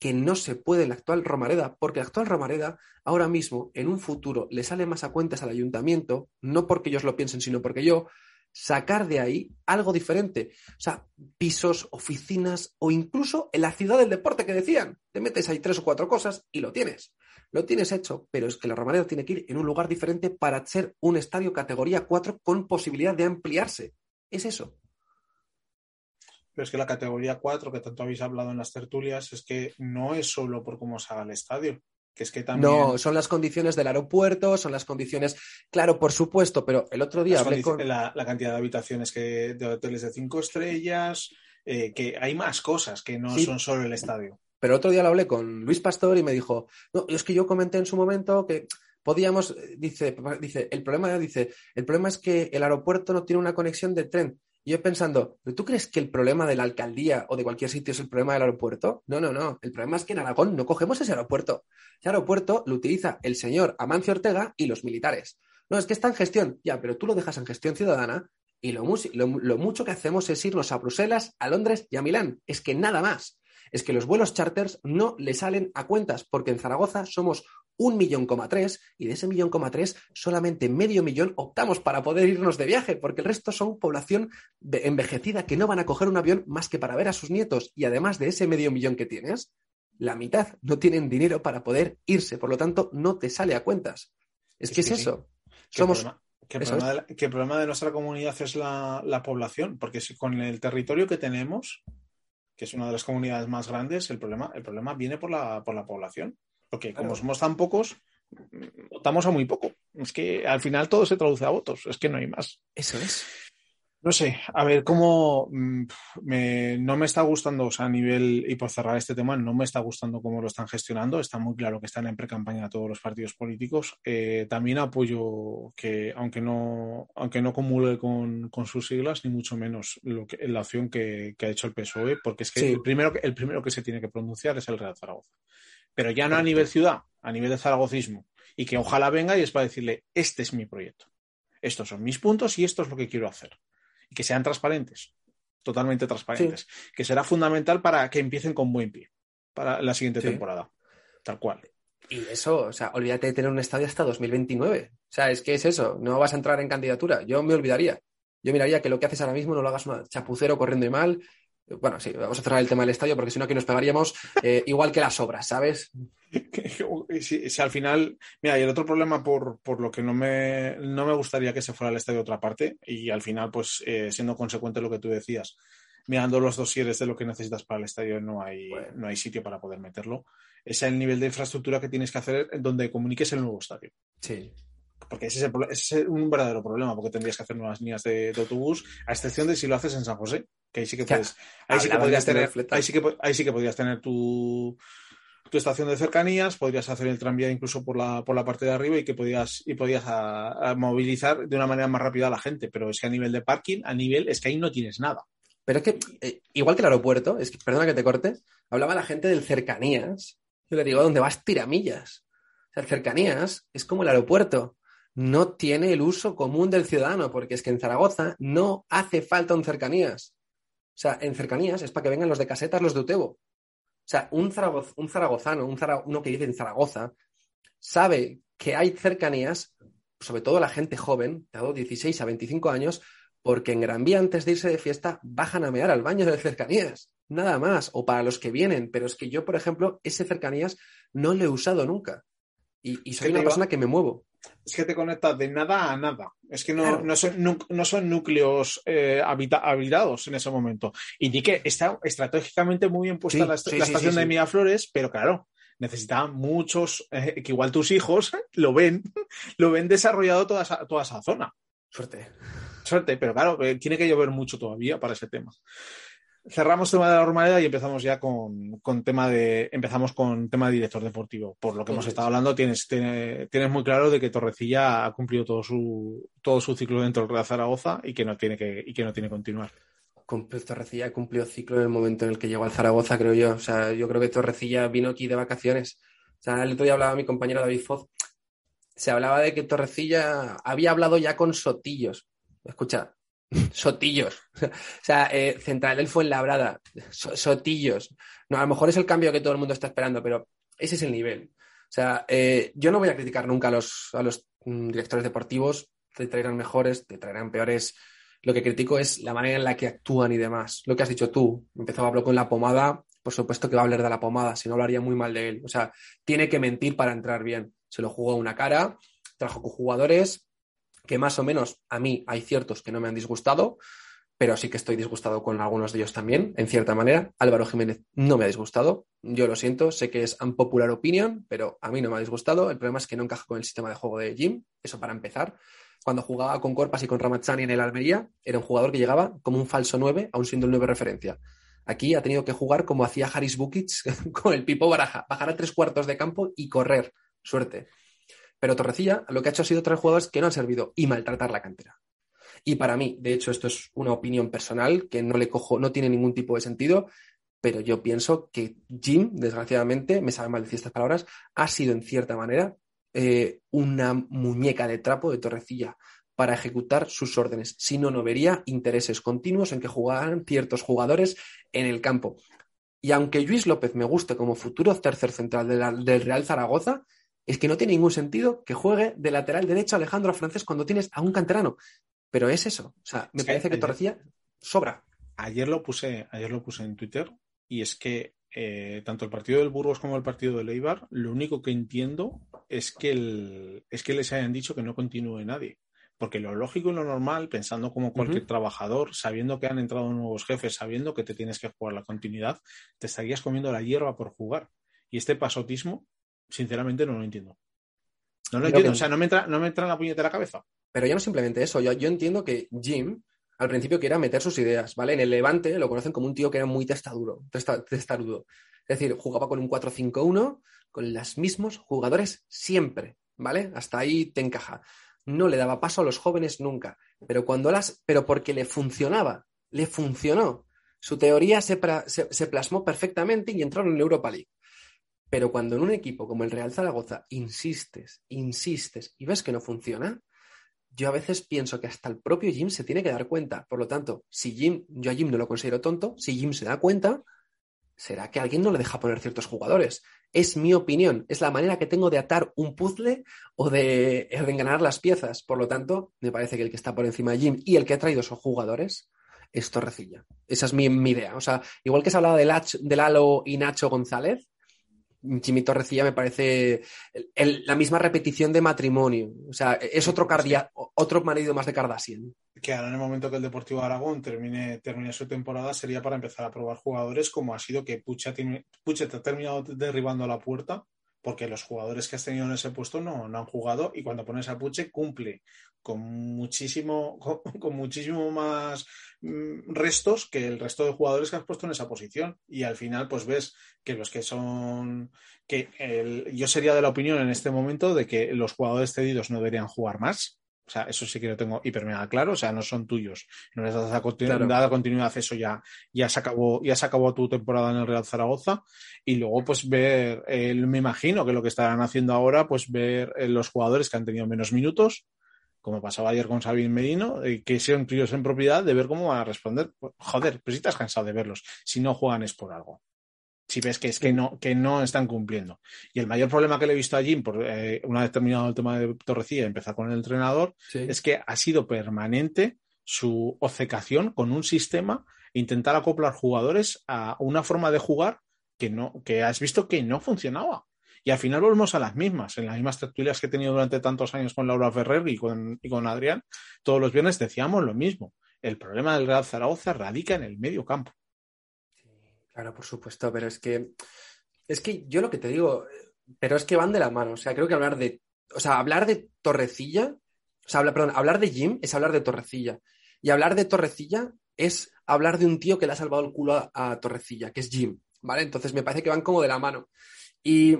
que no se puede la actual Romareda, porque la actual Romareda ahora mismo, en un futuro, le sale más a cuentas al ayuntamiento, no porque ellos lo piensen, sino porque yo, sacar de ahí algo diferente. O sea, pisos, oficinas o incluso en la ciudad del deporte que decían. Te metes ahí tres o cuatro cosas y lo tienes. Lo tienes hecho, pero es que la Romareda tiene que ir en un lugar diferente para ser un estadio categoría 4 con posibilidad de ampliarse. Es eso.
Pero es que la categoría 4, que tanto habéis hablado en las tertulias, es que no es solo por cómo se haga el estadio.
No, son las condiciones del aeropuerto, son las condiciones, claro, por supuesto, pero el otro día hablé con...
La, cantidad de habitaciones que de hoteles de cinco estrellas, eh, que hay más cosas que no son solo el estadio.
Pero otro día lo hablé con Luis Pastor y me dijo, no, es que yo comenté en su momento que podíamos, dice, dice, el problema, dice, el problema es que el aeropuerto no tiene una conexión de tren. Yo pensando, ¿tú crees que el problema de la alcaldía o de cualquier sitio es el problema del aeropuerto? No, no, no. El problema es que en Aragón no cogemos ese aeropuerto. Ese aeropuerto lo utiliza el señor Amancio Ortega y los militares. No, es que está en gestión. Ya, pero tú lo dejas en gestión ciudadana y lo mucho que hacemos es irnos a Bruselas, a Londres y a Milán. Es que nada más. Es que los vuelos charters no le salen a cuentas porque en Zaragoza somos un millón coma tres y de ese millón coma tres solamente medio millón optamos para poder irnos de viaje porque el resto son población envejecida que no van a coger un avión más que para ver a sus nietos y además de ese medio millón que tienes, la mitad no tienen dinero para poder irse, por lo tanto no te sale a cuentas. Es, que, es eso. Somos...
¿Qué problema, el problema de nuestra comunidad es la, la población, porque si con el territorio que tenemos, que es una de las comunidades más grandes, el problema, el problema viene por la, por la población. Porque como somos tan pocos, votamos a muy poco. Es que al final todo se traduce a votos, es que no hay más.
Eso es.
No sé, a ver cómo mm, no me está gustando, o sea, a nivel, y por cerrar este tema, no me está gustando cómo lo están gestionando. Está muy claro que están en pre-campaña todos los partidos políticos. Eh, también apoyo que, aunque no, aunque no comulgue con, sus siglas, ni mucho menos lo que, la opción que, ha hecho el PSOE, porque es que el, primero, el primero que se tiene que pronunciar es el Real Zaragoza pero ya no a nivel ciudad, a nivel de zaragocismo, y que ojalá venga y es para decirle, este es mi proyecto, estos son mis puntos y esto es lo que quiero hacer. Y que sean transparentes, totalmente transparentes, que será fundamental para que empiecen con buen pie para la siguiente temporada, tal cual.
Y eso, o sea, olvídate de tener un estadio hasta 2029. O sea, es que es eso, no vas a entrar en candidatura. Yo me olvidaría. Yo miraría que lo que haces ahora mismo no lo hagas un chapucero corriendo y mal, bueno, sí, vamos a cerrar el tema del estadio porque si no aquí nos pegaríamos eh, igual que las obras, ¿sabes?
Si, al final, mira, y el otro problema por, lo que no me, no me gustaría que se fuera al estadio otra parte y al final, pues eh, siendo consecuente lo que tú decías, mirando los dosieres de lo que necesitas para el estadio no hay, no hay sitio para poder meterlo, es el nivel de infraestructura que tienes que hacer donde comuniques el nuevo estadio.
Sí
porque ese es, un verdadero problema, porque tendrías que hacer nuevas líneas de, autobús, a excepción de si lo haces en San José, que ahí sí que puedes, ahí sí que podrías tener, ahí sí que, ahí sí que podrías tener tu, tu estación de cercanías, podrías hacer el tranvía incluso por la, por la parte de arriba y que podías, y podías movilizar de una manera más rápida a la gente, pero es que a nivel de parking, a nivel, es que ahí no tienes nada.
Pero es que, eh, igual que el aeropuerto, es que, perdona que te corte, hablaba la gente del cercanías. Yo le digo, ¿dónde vas tiramillas? O sea, el cercanías es como el aeropuerto no tiene el uso común del ciudadano, porque es que en Zaragoza no hace falta un cercanías. O sea, en cercanías es para que vengan los de casetas, los de Utebo. O sea, un, zaragozano, un uno que vive en Zaragoza, sabe que hay cercanías, sobre todo la gente joven, de 16 a 25 años, porque en Gran Vía antes de irse de fiesta bajan a mear al baño de cercanías, nada más, o para los que vienen, pero es que yo, por ejemplo, ese cercanías no lo he usado nunca y, soy una persona que me muevo.
Es que te conectas de nada a nada. Es que no, no, son, no son, núcleos eh, habitados en ese momento. Y di que está estratégicamente muy bien puesta la, estación de Miraflores, pero claro, necesitaban muchos, eh, que igual tus hijos lo ven, lo ven desarrollado toda esa, toda esa zona.
Suerte.
Suerte, pero claro, eh, tiene que llover mucho todavía para ese tema. Cerramos tema de la normalidad y empezamos ya con, tema de empezamos con tema de director deportivo. Por lo que hemos estado hablando, tienes, tienes, muy claro de que Torrecilla ha cumplido todo su, todo su ciclo dentro del Real Zaragoza y que no tiene que, y que no tiene que continuar.
Torrecilla cumplió ciclo en el momento en el que llegó al Zaragoza, creo yo. O sea, yo creo que Torrecilla vino aquí de vacaciones. O sea, el otro día hablaba mi compañero David Foz. Se hablaba de que Torrecilla había hablado ya con Sotillos. Escucha, Sotillos. o sea, eh, Central del Fuenlabrada. Sotillos. No, a lo mejor es el cambio que todo el mundo está esperando, pero ese es el nivel. O sea, eh, yo no voy a criticar nunca a los, a los mm, directores deportivos. Te traerán mejores, te traerán peores. Lo que critico es la manera en la que actúan y demás. Lo que has dicho tú. Empezaba a hablar con la pomada. Por supuesto que va a hablar de la pomada, si no hablaría muy mal de él. O sea, tiene que mentir para entrar bien. Se lo jugó a una cara, trajo con jugadores, que más o menos a mí hay ciertos que no me han disgustado, pero sí que estoy disgustado con algunos de ellos también, en cierta manera. Álvaro Jiménez no me ha disgustado, yo lo siento, sé que es unpopular opinion, pero a mí no me ha disgustado. El problema es que no encaja con el sistema de juego de Jim, eso para empezar. Cuando jugaba con Corpas y con Ramazzani en el Almería, era un jugador que llegaba como un falso 9, aún siendo el 9 referencia. Aquí ha tenido que jugar como hacía Haris Bukic con el Pipo Baraja, bajar a tres cuartos de campo y correr. Suerte. Pero Torrecilla lo que ha hecho ha sido traer jugadores que no han servido y maltratar la cantera. Y para mí, de hecho, esto es una opinión personal que no le cojo, no tiene ningún tipo de sentido, pero yo pienso que Jim, desgraciadamente, me sabe mal decir estas palabras, ha sido en cierta manera eh, una muñeca de trapo de Torrecilla para ejecutar sus órdenes. Si no, no vería intereses continuos en que jugaran ciertos jugadores en el campo. Y aunque Luis López me guste como futuro tercer central del Real Zaragoza, es que no tiene ningún sentido que juegue de lateral derecho Alejandro Francés cuando tienes a un canterano. Pero es eso. O sea, me parece que, Torrecilla sobra.
Ayer lo puse, ayer lo puse en Twitter y es que eh, tanto el partido del Burgos como el partido del Eibar, lo único que entiendo es que, es que les hayan dicho que no continúe nadie. Porque lo lógico y lo normal, pensando como cualquier trabajador, sabiendo que han entrado nuevos jefes, sabiendo que te tienes que jugar la continuidad, te estarías comiendo la hierba por jugar. Y este pasotismo sinceramente no lo entiendo. No lo entiendo, o sea, no me, entra, no me entra en la puñetera cabeza.
Pero ya no simplemente eso, yo, yo entiendo que Jim al principio quiera meter sus ideas, ¿vale? En el Levante lo conocen como un tío que era muy testaduro, testarudo. Es decir, jugaba con un 4-5-1, con los mismos jugadores siempre, ¿vale? Hasta ahí te encaja. No le daba paso a los jóvenes nunca, pero cuando las, pero porque le funcionaba, le funcionó. Su teoría se, se plasmó perfectamente y entró en Europa League. Pero cuando en un equipo como el Real Zaragoza insistes, insistes y ves que no funciona, yo a veces pienso que hasta el propio Jim se tiene que dar cuenta. Por lo tanto, si Jim, yo a Jim no lo considero tonto, si Jim se da cuenta, será que alguien no le deja poner ciertos jugadores. Es mi opinión, es la manera que tengo de atar un puzzle o de, enganar las piezas. Por lo tanto, me parece que el que está por encima de Jim y el que ha traído esos jugadores es Torrecilla. Esa es mi, idea. O sea, igual que se hablaba del, del Lalo y Nacho González, Jimmy Torrecilla me parece la misma repetición de matrimonio. O sea, es otro, otro marido más de Kardashian.
Que ahora en el momento que el Deportivo Aragón termine, termine su temporada sería para empezar a probar jugadores como ha sido que Puche, te ha terminado derribando la puerta porque los jugadores que has tenido en ese puesto no, no han jugado y cuando pones a Puche cumple con muchísimo, con, muchísimo más mm, restos que el resto de jugadores que has puesto en esa posición. Y al final, pues ves que los que son. que yo sería de la opinión en este momento de que los jugadores cedidos no deberían jugar más. O sea, eso sí que lo tengo hiper mega claro. O sea, no son tuyos. No les das dada continuidad, eso ya, ya, se acabó, ya se acabó tu temporada en el Real Zaragoza. Y luego, pues ver, me imagino que lo que estarán haciendo ahora, pues ver eh, los jugadores que han tenido menos minutos, como pasaba ayer con Sabin Medino, eh, que sean tuyos en propiedad, de ver cómo van a responder. Joder, pues si estás cansado de verlos, si no juegan es por algo. Si ves que es que no, que no están cumpliendo. Y el mayor problema que le he visto a Jim, por, eh, una vez terminado el tema de Torrecilla, empezar con el entrenador, es que ha sido permanente su obcecación con un sistema e intentar acoplar jugadores a una forma de jugar que, no, que has visto que no funcionaba. Y al final volvemos a las mismas, en las mismas tertulias que he tenido durante tantos años con Laura Ferrer y con, y con Adrián, todos los viernes decíamos lo mismo. El problema del Real Zaragoza radica en el medio campo.
Claro, por supuesto, pero es que es que yo lo que te digo, pero es que van de la mano. O sea, creo que hablar de, o sea, hablar de Torrecilla, o sea, perdón, hablar de Jim es hablar de Torrecilla. Y hablar de Torrecilla es hablar de un tío que le ha salvado el culo a Torrecilla, que es Jim. ¿vale? Entonces me parece que van como de la mano. Y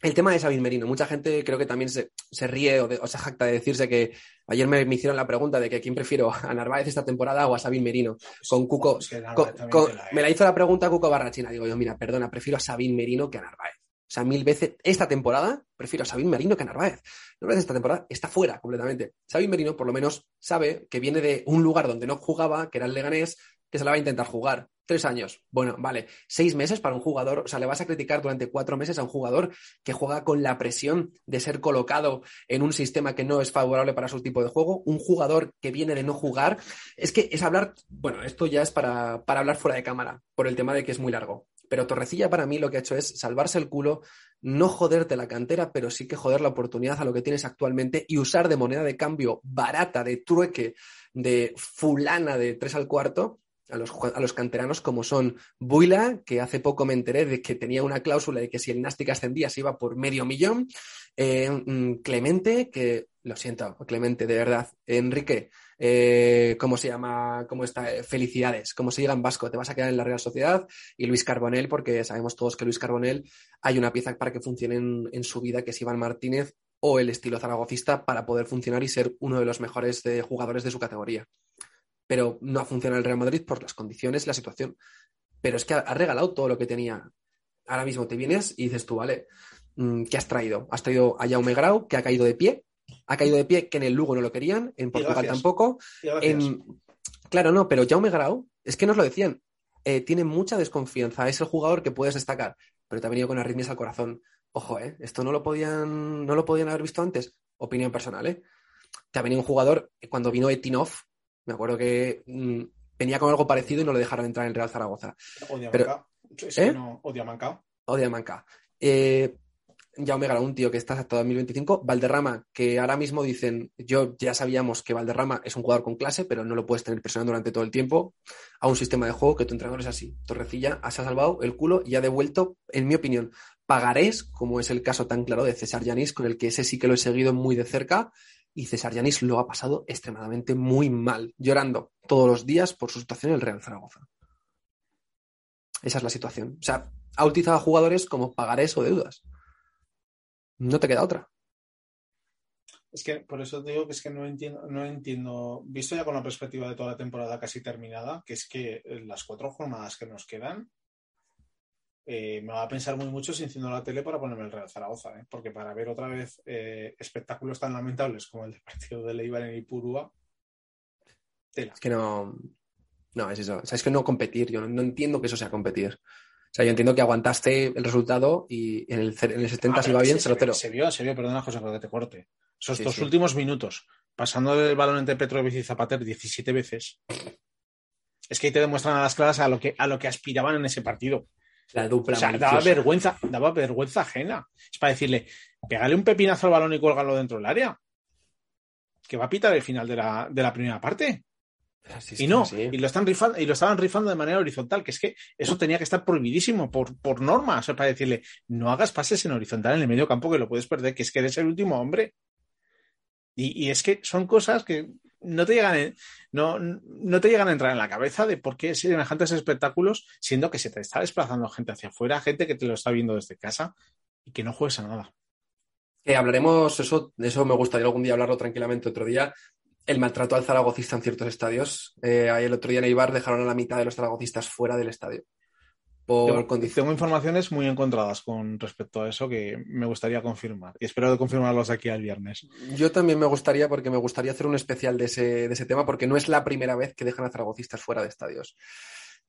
el tema de Sabin Merino, mucha gente creo que también se, ríe o, se jacta de decirse que ayer me, hicieron la pregunta de que quién prefiero, a Narváez esta temporada o a Sabin Merino. Con Cuco, me la hizo la pregunta Cuco Barrachina. Digo yo, mira, perdona, prefiero a Sabin Merino que a Narváez. O sea, mil veces esta temporada prefiero a Sabin Merino que a Narváez. Narváez esta temporada está fuera completamente. Sabin Merino por lo menos sabe que viene de un lugar donde no jugaba, que era el Leganés, que se la va a intentar jugar. Tres años. Bueno, vale. Seis meses para un jugador. O sea, le vas a criticar durante cuatro meses a un jugador que juega con la presión de ser colocado en un sistema que no es favorable para su tipo de juego. Un jugador que viene de no jugar. Es que es hablar. Bueno, esto ya es para, para hablar fuera de cámara, por el tema de que es muy largo. Pero Torrecilla para mí lo que ha hecho es salvarse el culo, no joderte la cantera, pero sí que joder la oportunidad a lo que tienes actualmente y usar de moneda de cambio barata, de trueque, de fulana de tres al cuarto, a los, a los, canteranos como son Buila, que hace poco me enteré de que tenía una cláusula de que si el Nastic ascendía se iba por medio millón, eh, mm, Clemente, que lo siento, Clemente, de verdad, Enrique, eh, ¿cómo se llama? ¿Cómo está? Felicidades, como se en vasco, te vas a quedar en la Real Sociedad. Y Luis Carbonel, porque sabemos todos que Luis Carbonel hay una pieza para que funcione en, en su vida, que es Iván Martínez o el estilo zaragocista para poder funcionar y ser uno de los mejores jugadores de su categoría pero no ha funcionado el Real Madrid por las condiciones, la situación. Pero es que ha, regalado todo lo que tenía. Ahora mismo te vienes y dices tú, vale, mm, ¿qué has traído? Has traído a Jaume Grau, que ha caído de pie, ha caído de pie, que en el Lugo no lo querían, en Portugal tampoco. Claro, no, pero Jaume Grau, es que nos lo decían, eh, tiene mucha desconfianza, es el jugador que puedes destacar, pero te ha venido con arritmias al corazón. Ojo, ¿eh? Esto no lo podían, no lo podían haber visto antes. Opinión personal, ¿eh? Te ha venido un jugador, cuando vino Etinov, me acuerdo que mm, venía con algo parecido y no le dejaron entrar en Real Zaragoza.
Odia Pero, ¿eh? no, odia Manca.
Odia Manca. Eh, Jaume un tío que está hasta 2025. Valderrama, que ahora mismo dicen, yo ya sabíamos que Valderrama es un jugador con clase, pero no lo puedes tener presionando durante todo el tiempo a un sistema de juego que tu entrenador es así. Torrecilla ha salvado el culo y ha devuelto, en mi opinión, pagarés, como es el caso tan claro de César Yanis, con el que ese sí que lo he seguido muy de cerca, y César Yanis lo ha pasado extremadamente muy mal, llorando todos los días por su situación en el Real Zaragoza. Esa es la situación. O sea, ha utilizado a jugadores como pagarés o deudas. No te queda otra.
Es que por eso te digo que es que no entiendo, no entiendo, visto ya con la perspectiva de toda la temporada casi terminada, que es que las cuatro jornadas que nos quedan, eh, me va a pensar muy mucho si enciendo la tele para ponerme el Real Zaragoza, ¿eh? porque para ver otra vez eh, espectáculos tan lamentables como el partido de Leibar en Ipurúa,
Es que no, no, es eso. O sea, es que no competir, yo no, entiendo que eso sea competir. O sea, yo entiendo que aguantaste el resultado y en el, en el 70 se iba bien, 0-0.
Se, vio, se vio, perdona José, que te corte. Esos dos últimos minutos, pasando el balón entre Petrovic y Zapater 17 veces, es que ahí te demuestran a las claras a lo que, a lo que aspiraban en ese partido.
La dupla.
O sea, daba vergüenza, daba vergüenza ajena. Es para decirle, pégale un pepinazo al balón y cuélgalo dentro del área. Que va a pitar el final de la, de la primera parte. y no, y lo están rifando, y lo estaban rifando de manera horizontal, que es que eso tenía que estar prohibidísimo por, por norma. O sea, para decirle, no hagas pases en horizontal en el medio campo que lo puedes perder, que es que eres el último hombre. Y, y es que son cosas que no te llegan, a entrar en la cabeza de por qué semejantes espectáculos, siendo que se te está desplazando gente hacia afuera, gente que te lo está viendo desde casa y que no juegues a nada.
hablaremos, eso, de eso me gustaría algún día hablarlo tranquilamente otro día. El maltrato al zaragocista en ciertos estadios. Eh, el otro día en Eibar dejaron a la mitad de los zaragocistas fuera del estadio
tengo, informaciones muy encontradas con respecto a eso que me gustaría confirmar y espero confirmarlos aquí al viernes.
Yo también me gustaría, porque me gustaría hacer un especial de ese, de ese tema, porque no es la primera vez que dejan a zaragocistas fuera de estadios.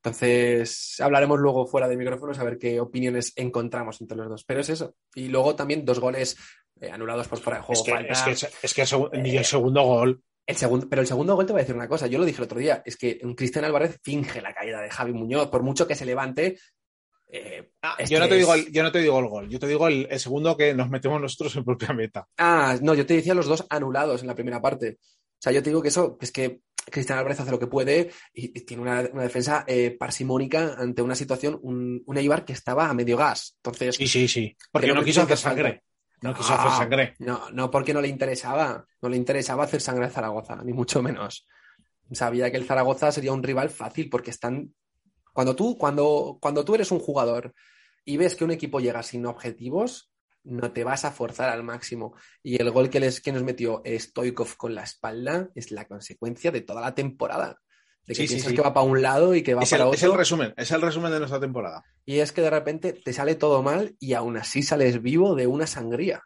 Entonces, hablaremos luego fuera de micrófonos a ver qué opiniones encontramos entre los dos. Pero es eso. Y luego también dos goles eh, anulados por fuera de juego.
Es que, es que, el, segundo gol
El segundo, pero el segundo gol te voy a decir una cosa, yo lo dije el otro día, es que Cristian Álvarez finge la caída de Javi Muñoz, por mucho que se levante.
Eh, ah, yo, no te digo el, yo no te digo el gol, yo te digo el, segundo que nos metemos nosotros en propia meta.
Ah, no, yo te decía los dos anulados en la primera parte. O sea, yo te digo que eso, es que Cristian Álvarez hace lo que puede y, tiene una, defensa eh, parsimónica ante una situación, un, un, Eibar que estaba a medio gas. Entonces,
sí, sí, sí, porque no quiso hacer sangre. No quiso hacer sangre.
No, no porque no le interesaba. No le interesaba hacer sangre a Zaragoza, ni mucho menos. Sabía que el Zaragoza sería un rival fácil porque están. Cuando tú, cuando, cuando tú eres un jugador y ves que un equipo llega sin objetivos, no te vas a forzar al máximo. Y el gol que, les, que nos metió Stoikov con la espalda es la consecuencia de toda la temporada de que piensas que va para un lado y que va para otro.
Es el resumen, es el resumen de nuestra temporada.
Y es que de repente te sale todo mal y aún así sales vivo de una sangría.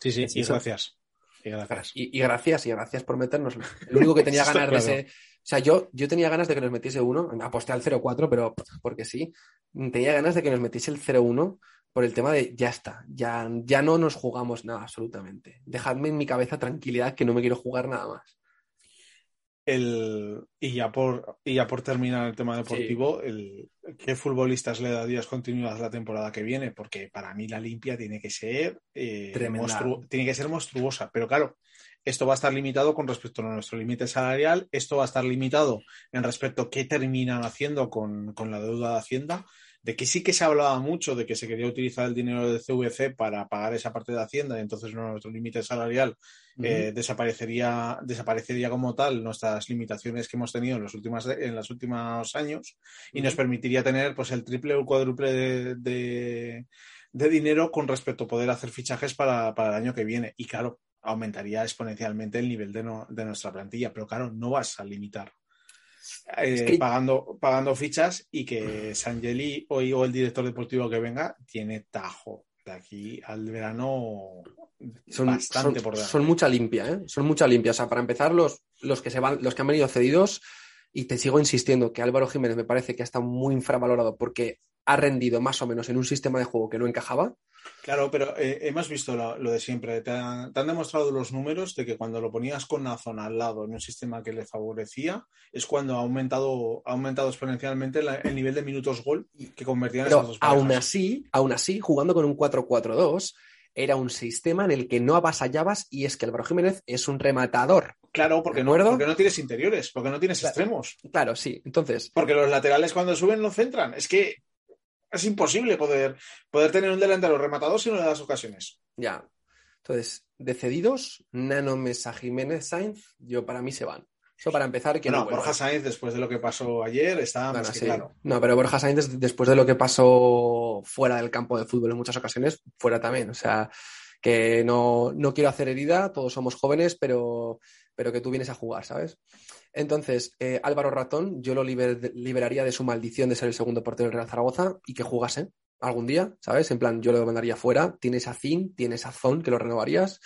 Sí, sí, y gracias. Y gracias.
Y, gracias, y gracias por meternos. Lo único que tenía ganas de ese. O sea, yo, yo tenía ganas de que nos metiese uno, aposté al 0-4, pero porque sí. Tenía ganas de que nos metiese el 0-1 por el tema de ya está, ya, ya no nos jugamos nada absolutamente. Dejadme en mi cabeza tranquilidad que no me quiero jugar nada más.
El, y, ya por, y ya por terminar el tema deportivo, el, ¿qué futbolistas le darías continuidad la temporada que viene? Porque para mí la limpia tiene que ser eh, tiene que ser monstruosa. Pero claro, esto va a estar limitado con respecto a nuestro límite salarial, esto va a estar limitado en respecto a qué terminan haciendo con, con la deuda de Hacienda de que sí que se hablaba mucho de que se quería utilizar el dinero de CVC para pagar esa parte de Hacienda y entonces nuestro límite salarial eh, desaparecería, desaparecería como tal nuestras limitaciones que hemos tenido en los últimos, en los últimos años y nos permitiría tener pues el triple o el cuádruple de, dinero con respecto a poder hacer fichajes para, el año que viene. Y claro, aumentaría exponencialmente el nivel de, de nuestra plantilla, pero claro, no vas a limitar eh, pagando, pagando fichas y que Sangeli o, o el director deportivo que venga tiene tajo de aquí al verano
son, bastante por Son mucha limpia, ¿eh? Son mucha limpia. O sea, para empezar, los, los, que se van, los que han venido cedidos, y te sigo insistiendo que Álvaro Jiménez me parece que está muy infravalorado porque ha rendido más o menos en un sistema de juego que no encajaba.
Claro, pero eh, hemos visto lo, de siempre. Te han, demostrado los números de que cuando lo ponías con una zona al lado en un sistema que le favorecía, es cuando ha aumentado, ha aumentado exponencialmente el nivel de minutos gol que convertían en esas dos
aún así, aún así, jugando con un 4-4-2, era un sistema en el que no avasallabas y es que Álvaro Jiménez es un rematador.
Claro, porque, no, porque no tienes interiores, porque no tienes extremos.
Claro, sí. Entonces.
Porque los laterales cuando suben no centran. Es que es imposible poder, poder tener un delantero rematador si no le das ocasiones.
Ya. Entonces, de cedidos, Nano Mesa, Jiménez, Sainz, yo para mí se van. Eso para empezar.
Que no, Borja Sainz, después de lo que pasó ayer, está más que claro.
No, pero Borja Sainz, después de lo que pasó fuera del campo de fútbol en muchas ocasiones, fuera también. O sea, que no, no quiero hacer herida, todos somos jóvenes, pero, pero que tú vienes a jugar, ¿sabes? Entonces, eh, Álvaro Ratón, yo lo liberaría de su maldición de ser el segundo portero del Real Zaragoza y que jugase algún día, ¿sabes? En plan, yo lo mandaría fuera. Tienes a Zin, tienes a Zon, que lo renovarías.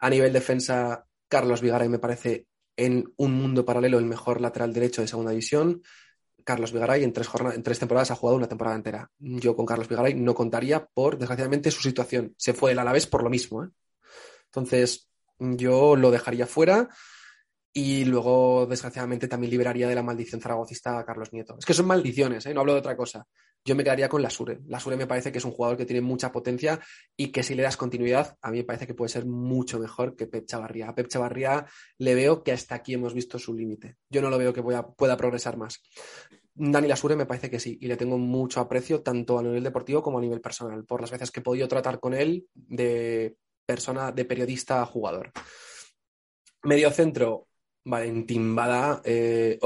A nivel defensa, Carlos Vigaray me parece en un mundo paralelo el mejor lateral derecho de segunda división. Carlos Vigaray en tres, en tres temporadas ha jugado una temporada entera. Yo con Carlos Vigaray no contaría por, desgraciadamente, su situación. Se fue el Alavés por lo mismo. ¿eh? Entonces, yo lo dejaría fuera. Y luego, desgraciadamente, también liberaría de la maldición zaragocista a Carlos Nieto. Es que son maldiciones, ¿eh? no hablo de otra cosa. Yo me quedaría con la Sure. La Sure me parece que es un jugador que tiene mucha potencia y que si le das continuidad, a mí me parece que puede ser mucho mejor que Pep Chavarría. A Pep Chavarría le veo que hasta aquí hemos visto su límite. Yo no lo veo que pueda progresar más. Dani Lasure me parece que sí, y le tengo mucho aprecio tanto a nivel deportivo como a nivel personal, por las veces que he podido tratar con él de persona, de periodista a jugador. Medio centro, Valentín Bada, eh,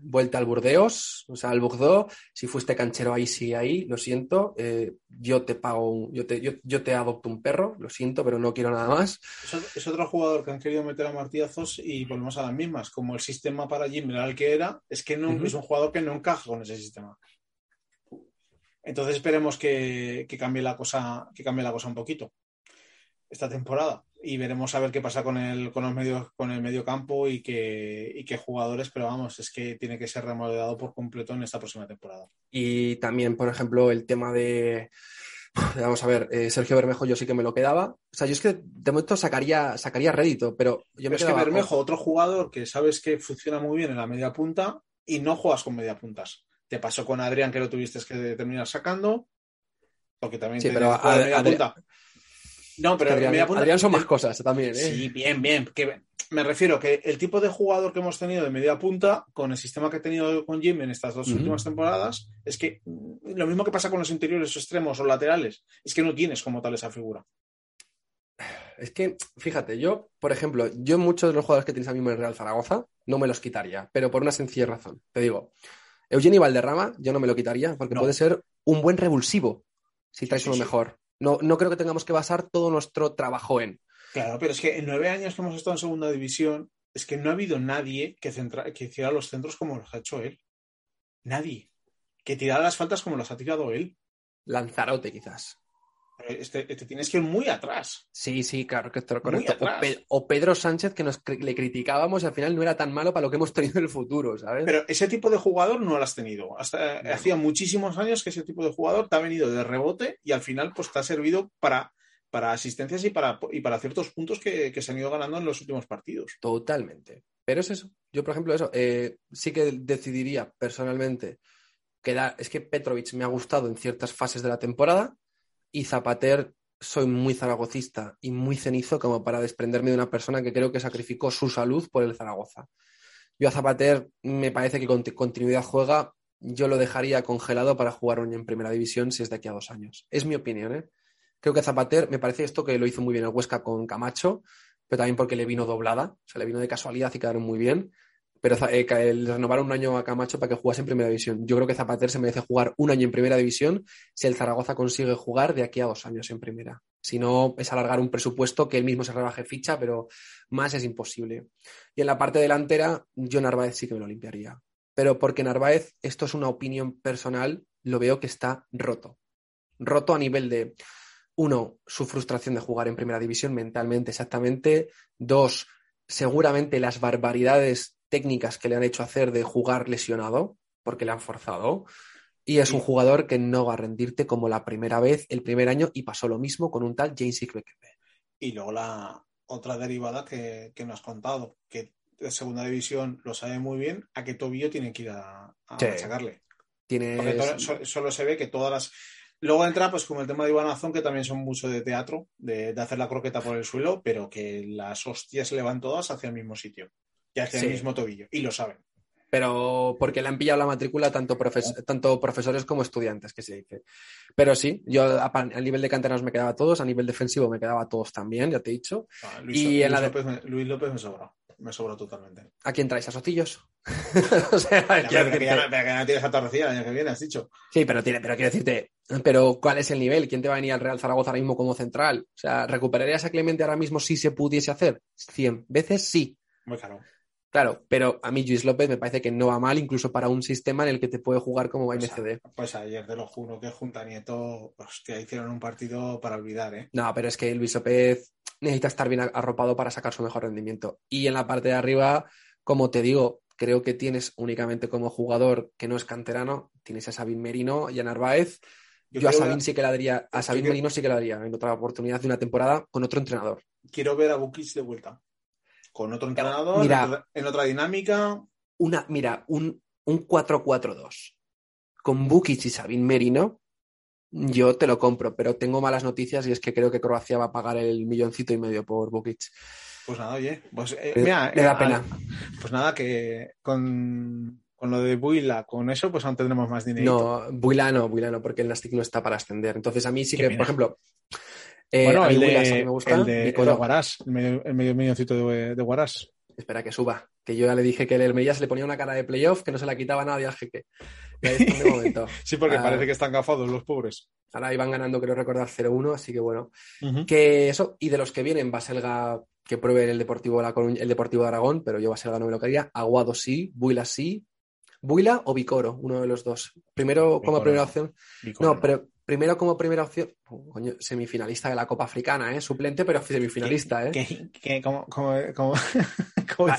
vuelta al Burdeos, o sea, al Bordeaux. Si fuiste canchero ahí, sí, ahí, lo siento. Eh, yo te pago, yo, te, yo, te adopto un perro, lo siento, pero no quiero nada más.
Es, otro jugador que han querido meter a martillazos y volvemos a las mismas. Como el sistema para Jim era el que era, es que no, es un jugador que no encaja con ese sistema. Entonces esperemos que, que, cambie la cosa, que cambie la cosa un poquito esta temporada y veremos a ver qué pasa con el, con los medios, con el medio campo y qué, qué jugadores, pero vamos, es que tiene que ser remodelado por completo en esta próxima temporada.
Y también, por ejemplo, el tema de Vamos a ver, eh, Sergio Bermejo yo sí que me lo quedaba. O sea, yo es que de momento sacaría, sacaría rédito, pero yo me
es que Bermejo, otro jugador que sabes que funciona muy bien en la media punta y no juegas con media puntas. Te pasó con Adrián que lo tuviste que terminar sacando, porque también
sí, pero a, media punta.
No, pero
Adrián, media punta, Adrián son más cosas también. ¿eh?
Sí, bien, bien. Que me refiero que el tipo de jugador que hemos tenido de media punta, con el sistema que he tenido con Jim en estas dos últimas temporadas, es que lo mismo que pasa con los interiores o extremos o laterales, es que no tienes como tal esa figura.
Es que, fíjate, yo, por ejemplo, yo muchos de los jugadores que tienes a mismo en Real Zaragoza no me los quitaría, pero por una sencilla razón. Te digo, Eugenio Valderrama yo no me lo quitaría porque puede ser un buen revulsivo si traes uno mejor. No, no creo que tengamos que basar todo nuestro trabajo en
Claro, pero es que en nueve años que hemos estado en segunda división, es que no ha habido nadie que, que hiciera los centros como los ha hecho él. Nadie. Que tirara las faltas como las ha tirado él.
Lanzarote, quizás.
Este, te tienes que ir muy atrás.
Sí, sí, claro que esto correcto. O, Pedro Sánchez, que nos le criticábamos y al final no era tan malo para lo que hemos tenido en el futuro, ¿sabes?
Pero ese tipo de jugador no lo has tenido. Hasta hacía muchísimos años que ese tipo de jugador te ha venido de rebote y al final pues te ha servido para para asistencias y para, y para ciertos puntos que, se han ido ganando en los últimos partidos.
Totalmente. Pero es eso. Yo, por ejemplo, eso, eh, sí que decidiría personalmente quedar. Es que Petrovic me ha gustado en ciertas fases de la temporada y Zapater soy muy zaragocista y muy cenizo como para desprenderme de una persona que creo que sacrificó su salud por el Zaragoza. Yo a Zapater me parece que con continuidad juega, yo lo dejaría congelado para jugar en primera división si es de aquí a dos años. Es mi opinión, ¿eh? Creo que Zapater, me parece esto que lo hizo muy bien el Huesca con Camacho, pero también porque le vino doblada, o sea, le vino de casualidad y quedaron muy bien. Pero eh, renovaron un año a Camacho para que jugase en primera división. Yo creo que Zapater se merece jugar un año en primera división si el Zaragoza consigue jugar de aquí a dos años en primera. Si no, es alargar un presupuesto que él mismo se rebaje ficha, pero más es imposible. Y en la parte delantera, yo Narváez sí que me lo limpiaría. Pero porque Narváez, esto es una opinión personal, lo veo que está roto. Roto a nivel de uno, su frustración de jugar en primera división mentalmente exactamente. Dos, seguramente las barbaridades técnicas que le han hecho hacer de jugar lesionado, porque le han forzado. Y es un jugador que no va a rendirte como la primera vez, el primer año, y pasó lo mismo con un tal James Ickbecker.
Y luego la otra derivada que, que nos has contado, que de segunda división lo sabe muy bien, a qué tobillo tiene que ir a, sacarle. Porque solo se ve que todas las Luego entra, pues, como el tema de Iván Azón, que también son mucho de teatro, de, hacer la croqueta por el suelo, pero que las hostias se le van todas hacia el mismo sitio y hacia el mismo tobillo, y lo saben.
Pero porque le han pillado la matrícula tanto, tanto profesores como estudiantes, que se dice. Pero sí, yo a, nivel de canteranos me quedaba todos, a nivel defensivo me quedaba todos también, ya te he dicho.
Ah, Luis, y en la López, me, Luis López me sobra me sobra totalmente.
¿A quién traes? ¿A Sotillos?
o sea, pero, que ya, no tienes a Torrecilla el año que viene, has dicho.
Sí, pero, tiene, pero quiero decirte, pero ¿cuál es el nivel? ¿Quién te va a venir al Real Zaragoza ahora mismo como central? O sea, ¿recuperarías a Clemente ahora mismo si se pudiese hacer? 100 veces sí.
Muy claro.
Claro, pero a mí Luis López me parece que no va mal, incluso para un sistema en el que te puede jugar como
pues
MCD.
Pues, ayer te lo juro que Junta Nieto, hostia, hicieron un partido para olvidar, ¿eh?
No, pero es que Luis López necesita estar bien arropado para sacar su mejor rendimiento. Y en la parte de arriba, como te digo, creo que tienes únicamente como jugador que no es canterano, tienes a Sabin Merino y a Narváez. Yo, a Sabin sí que la daría, a Sabin Merino sí que la daría en otra oportunidad de una temporada con otro entrenador.
Quiero ver a Bukic de vuelta con otro entrenador, en, otra, dinámica.
Una, mira, un, un 4-4-2 con Bukic y Sabin Merino, yo te lo compro, pero tengo malas noticias y es que creo que Croacia va a pagar el milloncito y medio por Bukic.
Pues nada, oye, pues eh, mira,
me da pena.
Pues nada, que con, lo de Buila, con eso, pues aún tendremos más dinero.
No, Buila no, Buila no, porque el Nastic no está para ascender. Entonces a mí sí que, por ejemplo,
eh, bueno, el de, me gusta, el de, Guarás, el medio, el milloncito de, de, Guarás.
Espera que suba, que yo ya le dije que el Hermelilla se le ponía una cara de playoff que no se la quitaba nadie al jeque.
sí, porque ah. parece que están gafados los pobres.
Ahora iban ganando, creo recordar, 0-1, así que bueno. Que eso, y de los que vienen, Baselga que pruebe el Deportivo, la el Deportivo de Aragón, pero yo Baselga no me lo quería. Aguado sí, Buila sí. Buila o Vicoro, uno de los dos. Primero como primera opción. No, pero primero como primera opción, oh, semifinalista de la Copa Africana, ¿eh? Suplente, pero semifinalista, ¿eh?
Que, que, como, como, como, como
ah,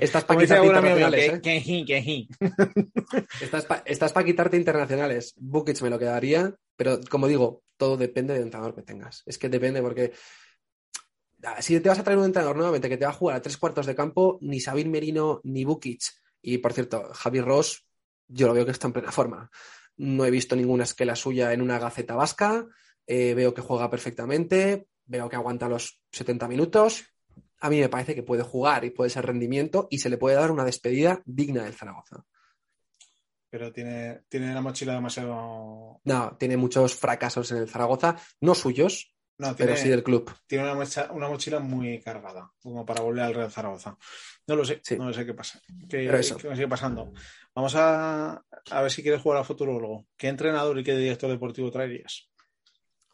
estás para quitarte internacionales, ¿eh? estás para quitarte internacionales. Bukic me lo quedaría, pero como digo, todo depende del entrenador que tengas. Es que depende porque ah, si te vas a traer un entrenador nuevamente que te va a jugar a tres cuartos de campo, ni Sabin Merino ni Bukic, y por cierto, Javi Ross, yo lo veo que está en plena forma. No he visto ninguna esquela suya en una gaceta vasca, eh, veo que juega perfectamente, veo que aguanta los 70 minutos. A mí me parece que puede jugar y puede ser rendimiento y se le puede dar una despedida digna del Zaragoza
pero tiene, tiene la mochila demasiado.
No, tiene muchos fracasos en el Zaragoza, no suyos, no, pero sí del club.
Tiene una mochila, una mochila muy cargada, como para volver al Real Zaragoza. No lo sé, no sé qué pasa. ¿Qué, qué sigue pasando? Vamos a, a, ver si quieres jugar a futuro luego. ¿Qué entrenador y qué director deportivo traerías?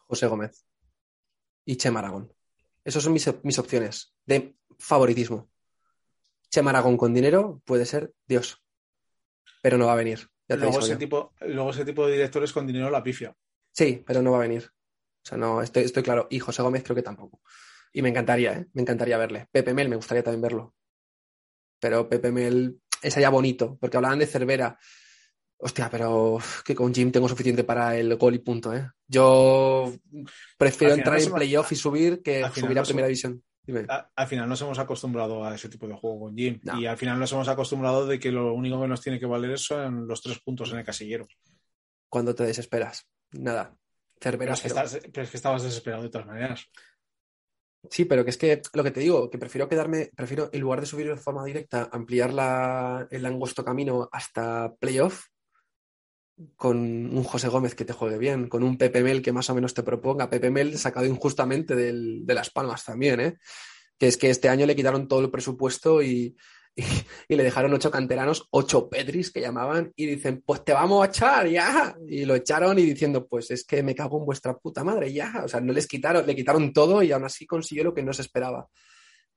José Gómez y Che Maragón. Esas son mis, mis opciones de favoritismo. Che Maragón con dinero puede ser Dios pero no va a venir.
Luego ese, tipo, luego ese tipo de directores con dinero la pifia.
Sí, pero no va a venir. O sea, no, estoy, estoy claro. Y José Gómez creo que tampoco. Y me encantaría, ¿eh? Me encantaría verle. Pepe Mel me gustaría también verlo. Pero Pepe Mel es allá bonito, porque hablaban de Cervera. Hostia, pero que con Jim tengo suficiente para el gol y punto, ¿eh? Yo prefiero entrar en playoff y subir que subir a primera división
al final nos hemos acostumbrado a ese tipo de juego con Jim y al final nos hemos acostumbrado de que lo único que nos tiene que valer son los tres puntos en el casillero.
Cuando te desesperas, nada.
Pero, es que estabas desesperado de todas maneras.
Sí, pero que es que lo que te digo, que prefiero quedarme, prefiero en lugar de subir de forma directa, ampliar el angosto camino hasta playoff con un José Gómez que te juegue bien, con un Pepe Mel que más o menos te proponga. Pepe Mel sacado injustamente de Las Palmas también, ¿eh? Que es que este año le quitaron todo el presupuesto y, y, le dejaron ocho canteranos, ocho Petris que llamaban, y dicen, pues te vamos a echar ya. Y lo echaron y diciendo, pues es que me cago en vuestra puta madre ya. O sea, no les quitaron, le quitaron todo y aún así consiguió lo que no se esperaba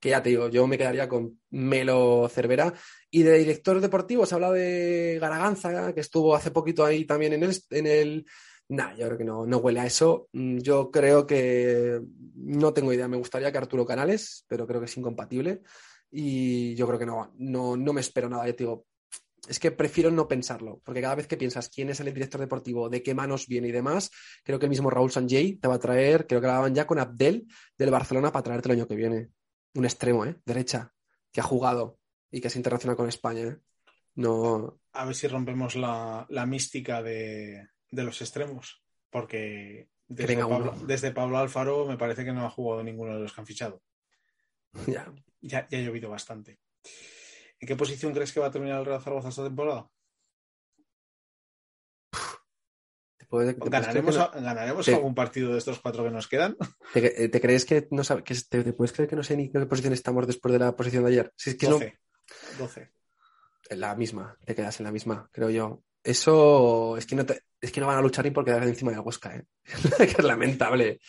que ya te digo, yo me quedaría con Melo Cervera. Y de director deportivo se habla de Garaganza, que estuvo hace poquito ahí también en el... En el... Nah, yo creo que no, no huele a eso. Mm, yo creo que no tengo idea. Me gustaría que Arturo Canales, pero creo que es incompatible. Y yo creo que no, no, no me espero nada. Yo te digo, es que prefiero no pensarlo, porque cada vez que piensas quién es el director deportivo, de qué manos viene y demás, creo que el mismo Raúl Sanjay te va a traer, creo que grababan ya con Abdel del Barcelona para traerte el año que viene un extremo, ¿eh? Derecha, que ha jugado y que es internacional con España. ¿eh? No...
A ver si rompemos la, mística de, los extremos, porque desde Pablo, desde Pablo, Alfaro me parece que no ha jugado ninguno de los que han fichado.
Ya.
Ya, ya ha llovido bastante. ¿En qué posición crees que va a terminar el Real Zaragoza esta temporada? ¿Ganaremos, algún partido de estos cuatro que nos quedan?
¿Te, crees que no sabes? te, puedes creer que no sé ni en qué posición estamos después de la posición de ayer? Si es que
12. 12.
En la misma, te quedas en la misma, creo yo. Eso es que no, es que no van a luchar ni por quedar encima de la Huesca, ¿eh? que es lamentable.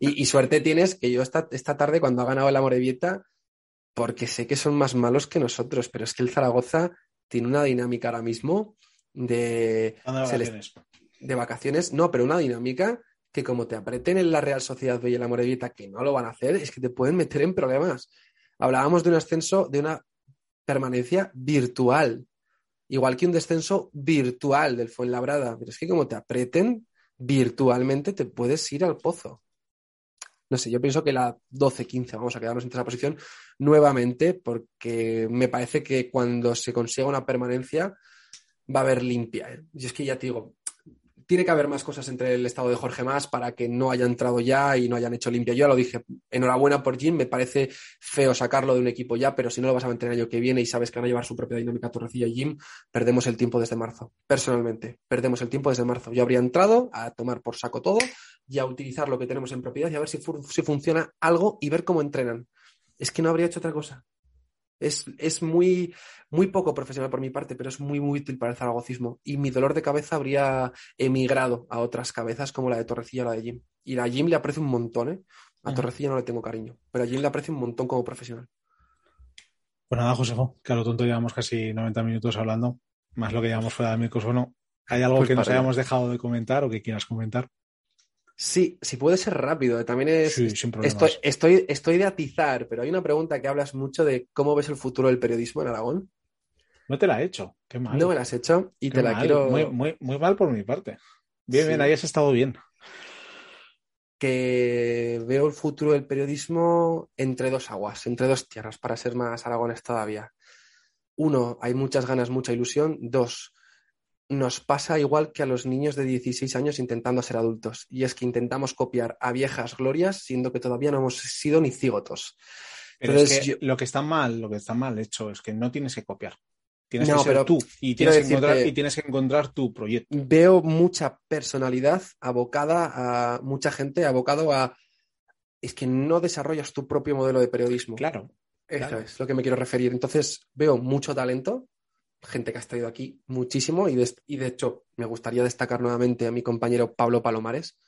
Y, suerte tienes que yo esta, esta tarde, cuando ha ganado la Morevieta, porque sé que son más malos que nosotros, pero es que el Zaragoza tiene una dinámica ahora mismo de de vacaciones, no, pero una dinámica que como te apreten en la Real Sociedad y en la Morevita, que no lo van a hacer, es que te pueden meter en problemas. Hablábamos de un ascenso, de una permanencia virtual, igual que un descenso virtual del Fuenlabrada, pero es que como te apreten virtualmente te puedes ir al pozo. No sé, yo pienso que la 12-15 vamos a quedarnos en esa posición nuevamente porque me parece que cuando se consiga una permanencia va a haber limpia. ¿eh? Y es que ya te digo, tiene que haber más cosas entre el estado de Jorge Más para que no haya entrado ya y no hayan hecho limpia. Yo ya lo dije, enhorabuena por Jim, me parece feo sacarlo de un equipo ya, pero si no lo vas a mantener el año que viene y sabes que van a llevar su propia dinámica Torrecilla y Jim, perdemos el tiempo desde marzo. Personalmente, perdemos el tiempo desde marzo. Yo habría entrado a tomar por saco todo y a utilizar lo que tenemos en propiedad y a ver si, si funciona algo y ver cómo entrenan. Es que no habría hecho otra cosa. Es, muy, muy poco profesional por mi parte, pero es muy, muy útil para el zaragocismo. Y mi dolor de cabeza habría emigrado a otras cabezas como la de Torrecilla o la de Jim. Y a Jim le aprecio un montón, ¿eh? A Torrecilla no le tengo cariño, pero a Jim le aprecio un montón como profesional.
Pues nada, José, que a lo tonto llevamos casi 90 minutos hablando, más lo que llevamos fuera del micrófono. ¿Hay algo pues que nos hayamos dejado de comentar o que quieras comentar?
Sí, sí puede ser rápido. También es. estoy, estoy, estoy de atizar, pero hay una pregunta que hablas mucho de cómo ves el futuro del periodismo en Aragón.
No te la he hecho. Qué mal.
No me la has hecho y te la quiero.
Muy, muy, muy, mal por mi parte. Bien, bien, ahí has estado bien.
que veo el futuro del periodismo entre dos aguas, entre dos tierras, para ser más aragones todavía. Uno, hay muchas ganas, mucha ilusión. Dos, nos pasa igual que a los niños de 16 años intentando ser adultos. Y es que intentamos copiar a viejas glorias, siendo que todavía no hemos sido ni cigotos.
Entonces, lo que está mal, lo que está mal hecho es que no tienes que copiar. Tienes que ser tú y tienes que, encontrar, y tienes que encontrar tu proyecto.
Veo mucha personalidad abocada a mucha gente, abocado a. Es que no desarrollas tu propio modelo de periodismo.
Claro.
Eso es lo que me quiero referir. Entonces, veo mucho talento, gente que ha estado aquí muchísimo, y de, y de hecho, me gustaría destacar nuevamente a mi compañero Pablo Palomares.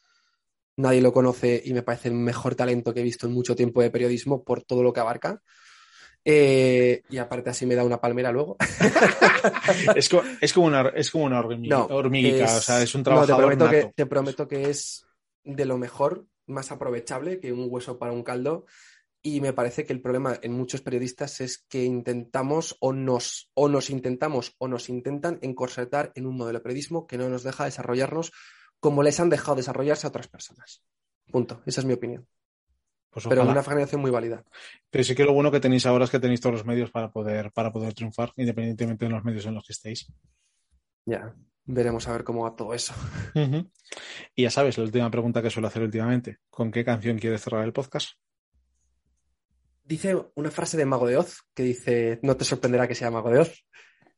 Nadie lo conoce y me parece el mejor talento que he visto en mucho tiempo de periodismo por todo lo que abarca. Eh, y aparte así me da una palmera luego.
es, como, una, es como una hormiguita, o sea, es un trabajo
te, prometo que, te prometo que es de lo mejor, más aprovechable que un hueso para un caldo. Y me parece que el problema en muchos periodistas es que intentamos o nos, o nos intentamos o nos intentan encorsetar en un modelo de periodismo que no nos deja desarrollarnos como les han dejado desarrollarse a otras personas. Punto. Esa es mi opinión. Pues pero una generación muy válida.
Pero sí que lo bueno que tenéis ahora es que tenéis todos los medios para poder, para poder triunfar, independientemente de los medios en los que estéis.
Ya, veremos a ver cómo va todo eso.
Y ya sabes, la última pregunta que suelo hacer últimamente, ¿con qué canción quieres cerrar el podcast?
Dice una frase de Mago de Oz que dice, no te sorprenderá que sea Mago de Oz.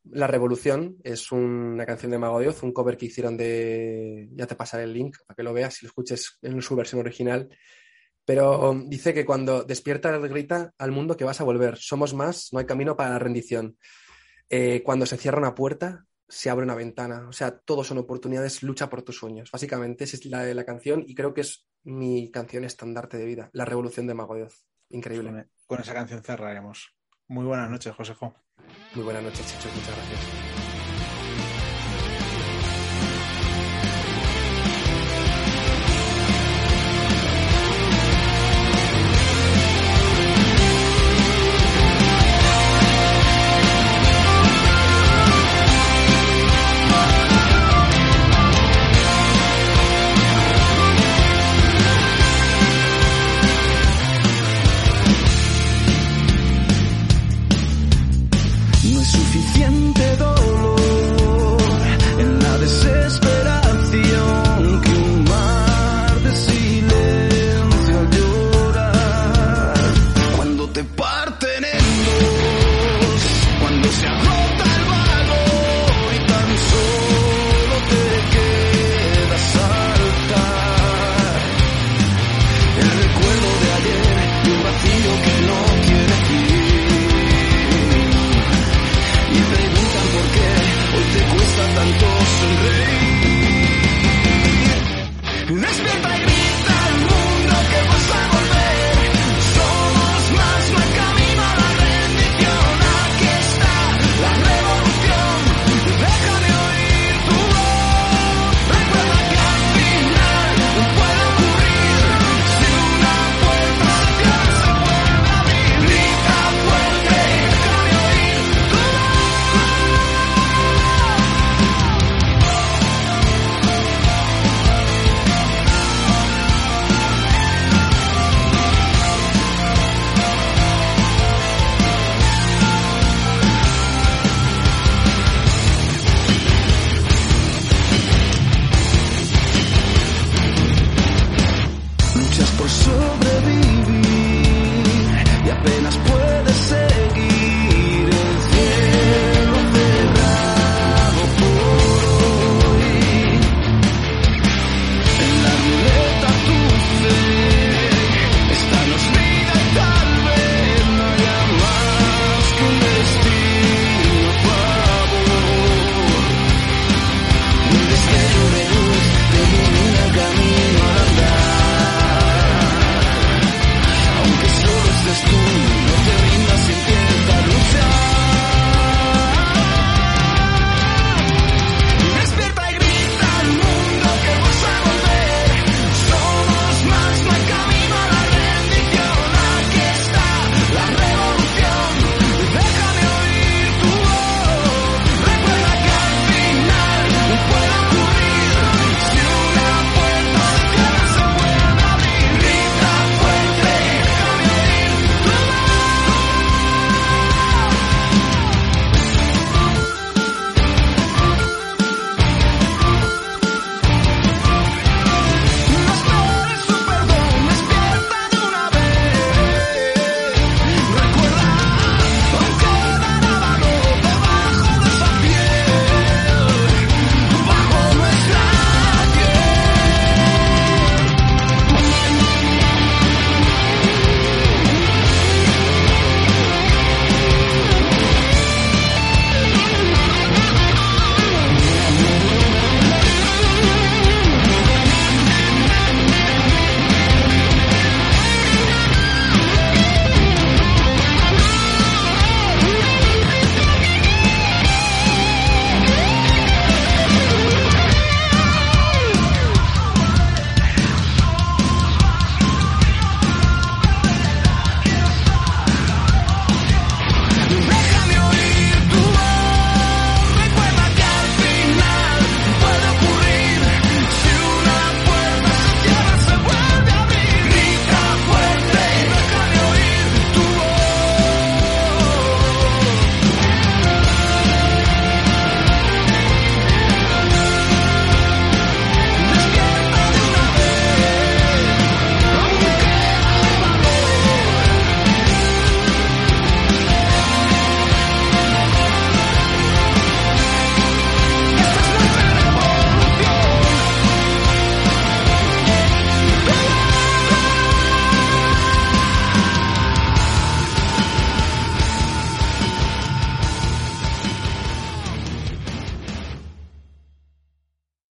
La Revolución es una canción de Mago de Oz, un cover que hicieron de... Ya te pasaré el link para que lo veas y lo escuches en su versión original pero dice que cuando despierta grita al mundo que vas a volver. Somos más, no hay camino para la rendición. Eh, cuando se cierra una puerta, se abre una ventana. O sea, todos son oportunidades, lucha por tus sueños. Básicamente, esa es la de la canción y creo que es mi canción estandarte de vida, La Revolución de Mago Dios. Increíble.
Con esa canción cerraremos. Muy buenas noches, Josejo.
Muy buenas noches, chicos. Muchas gracias.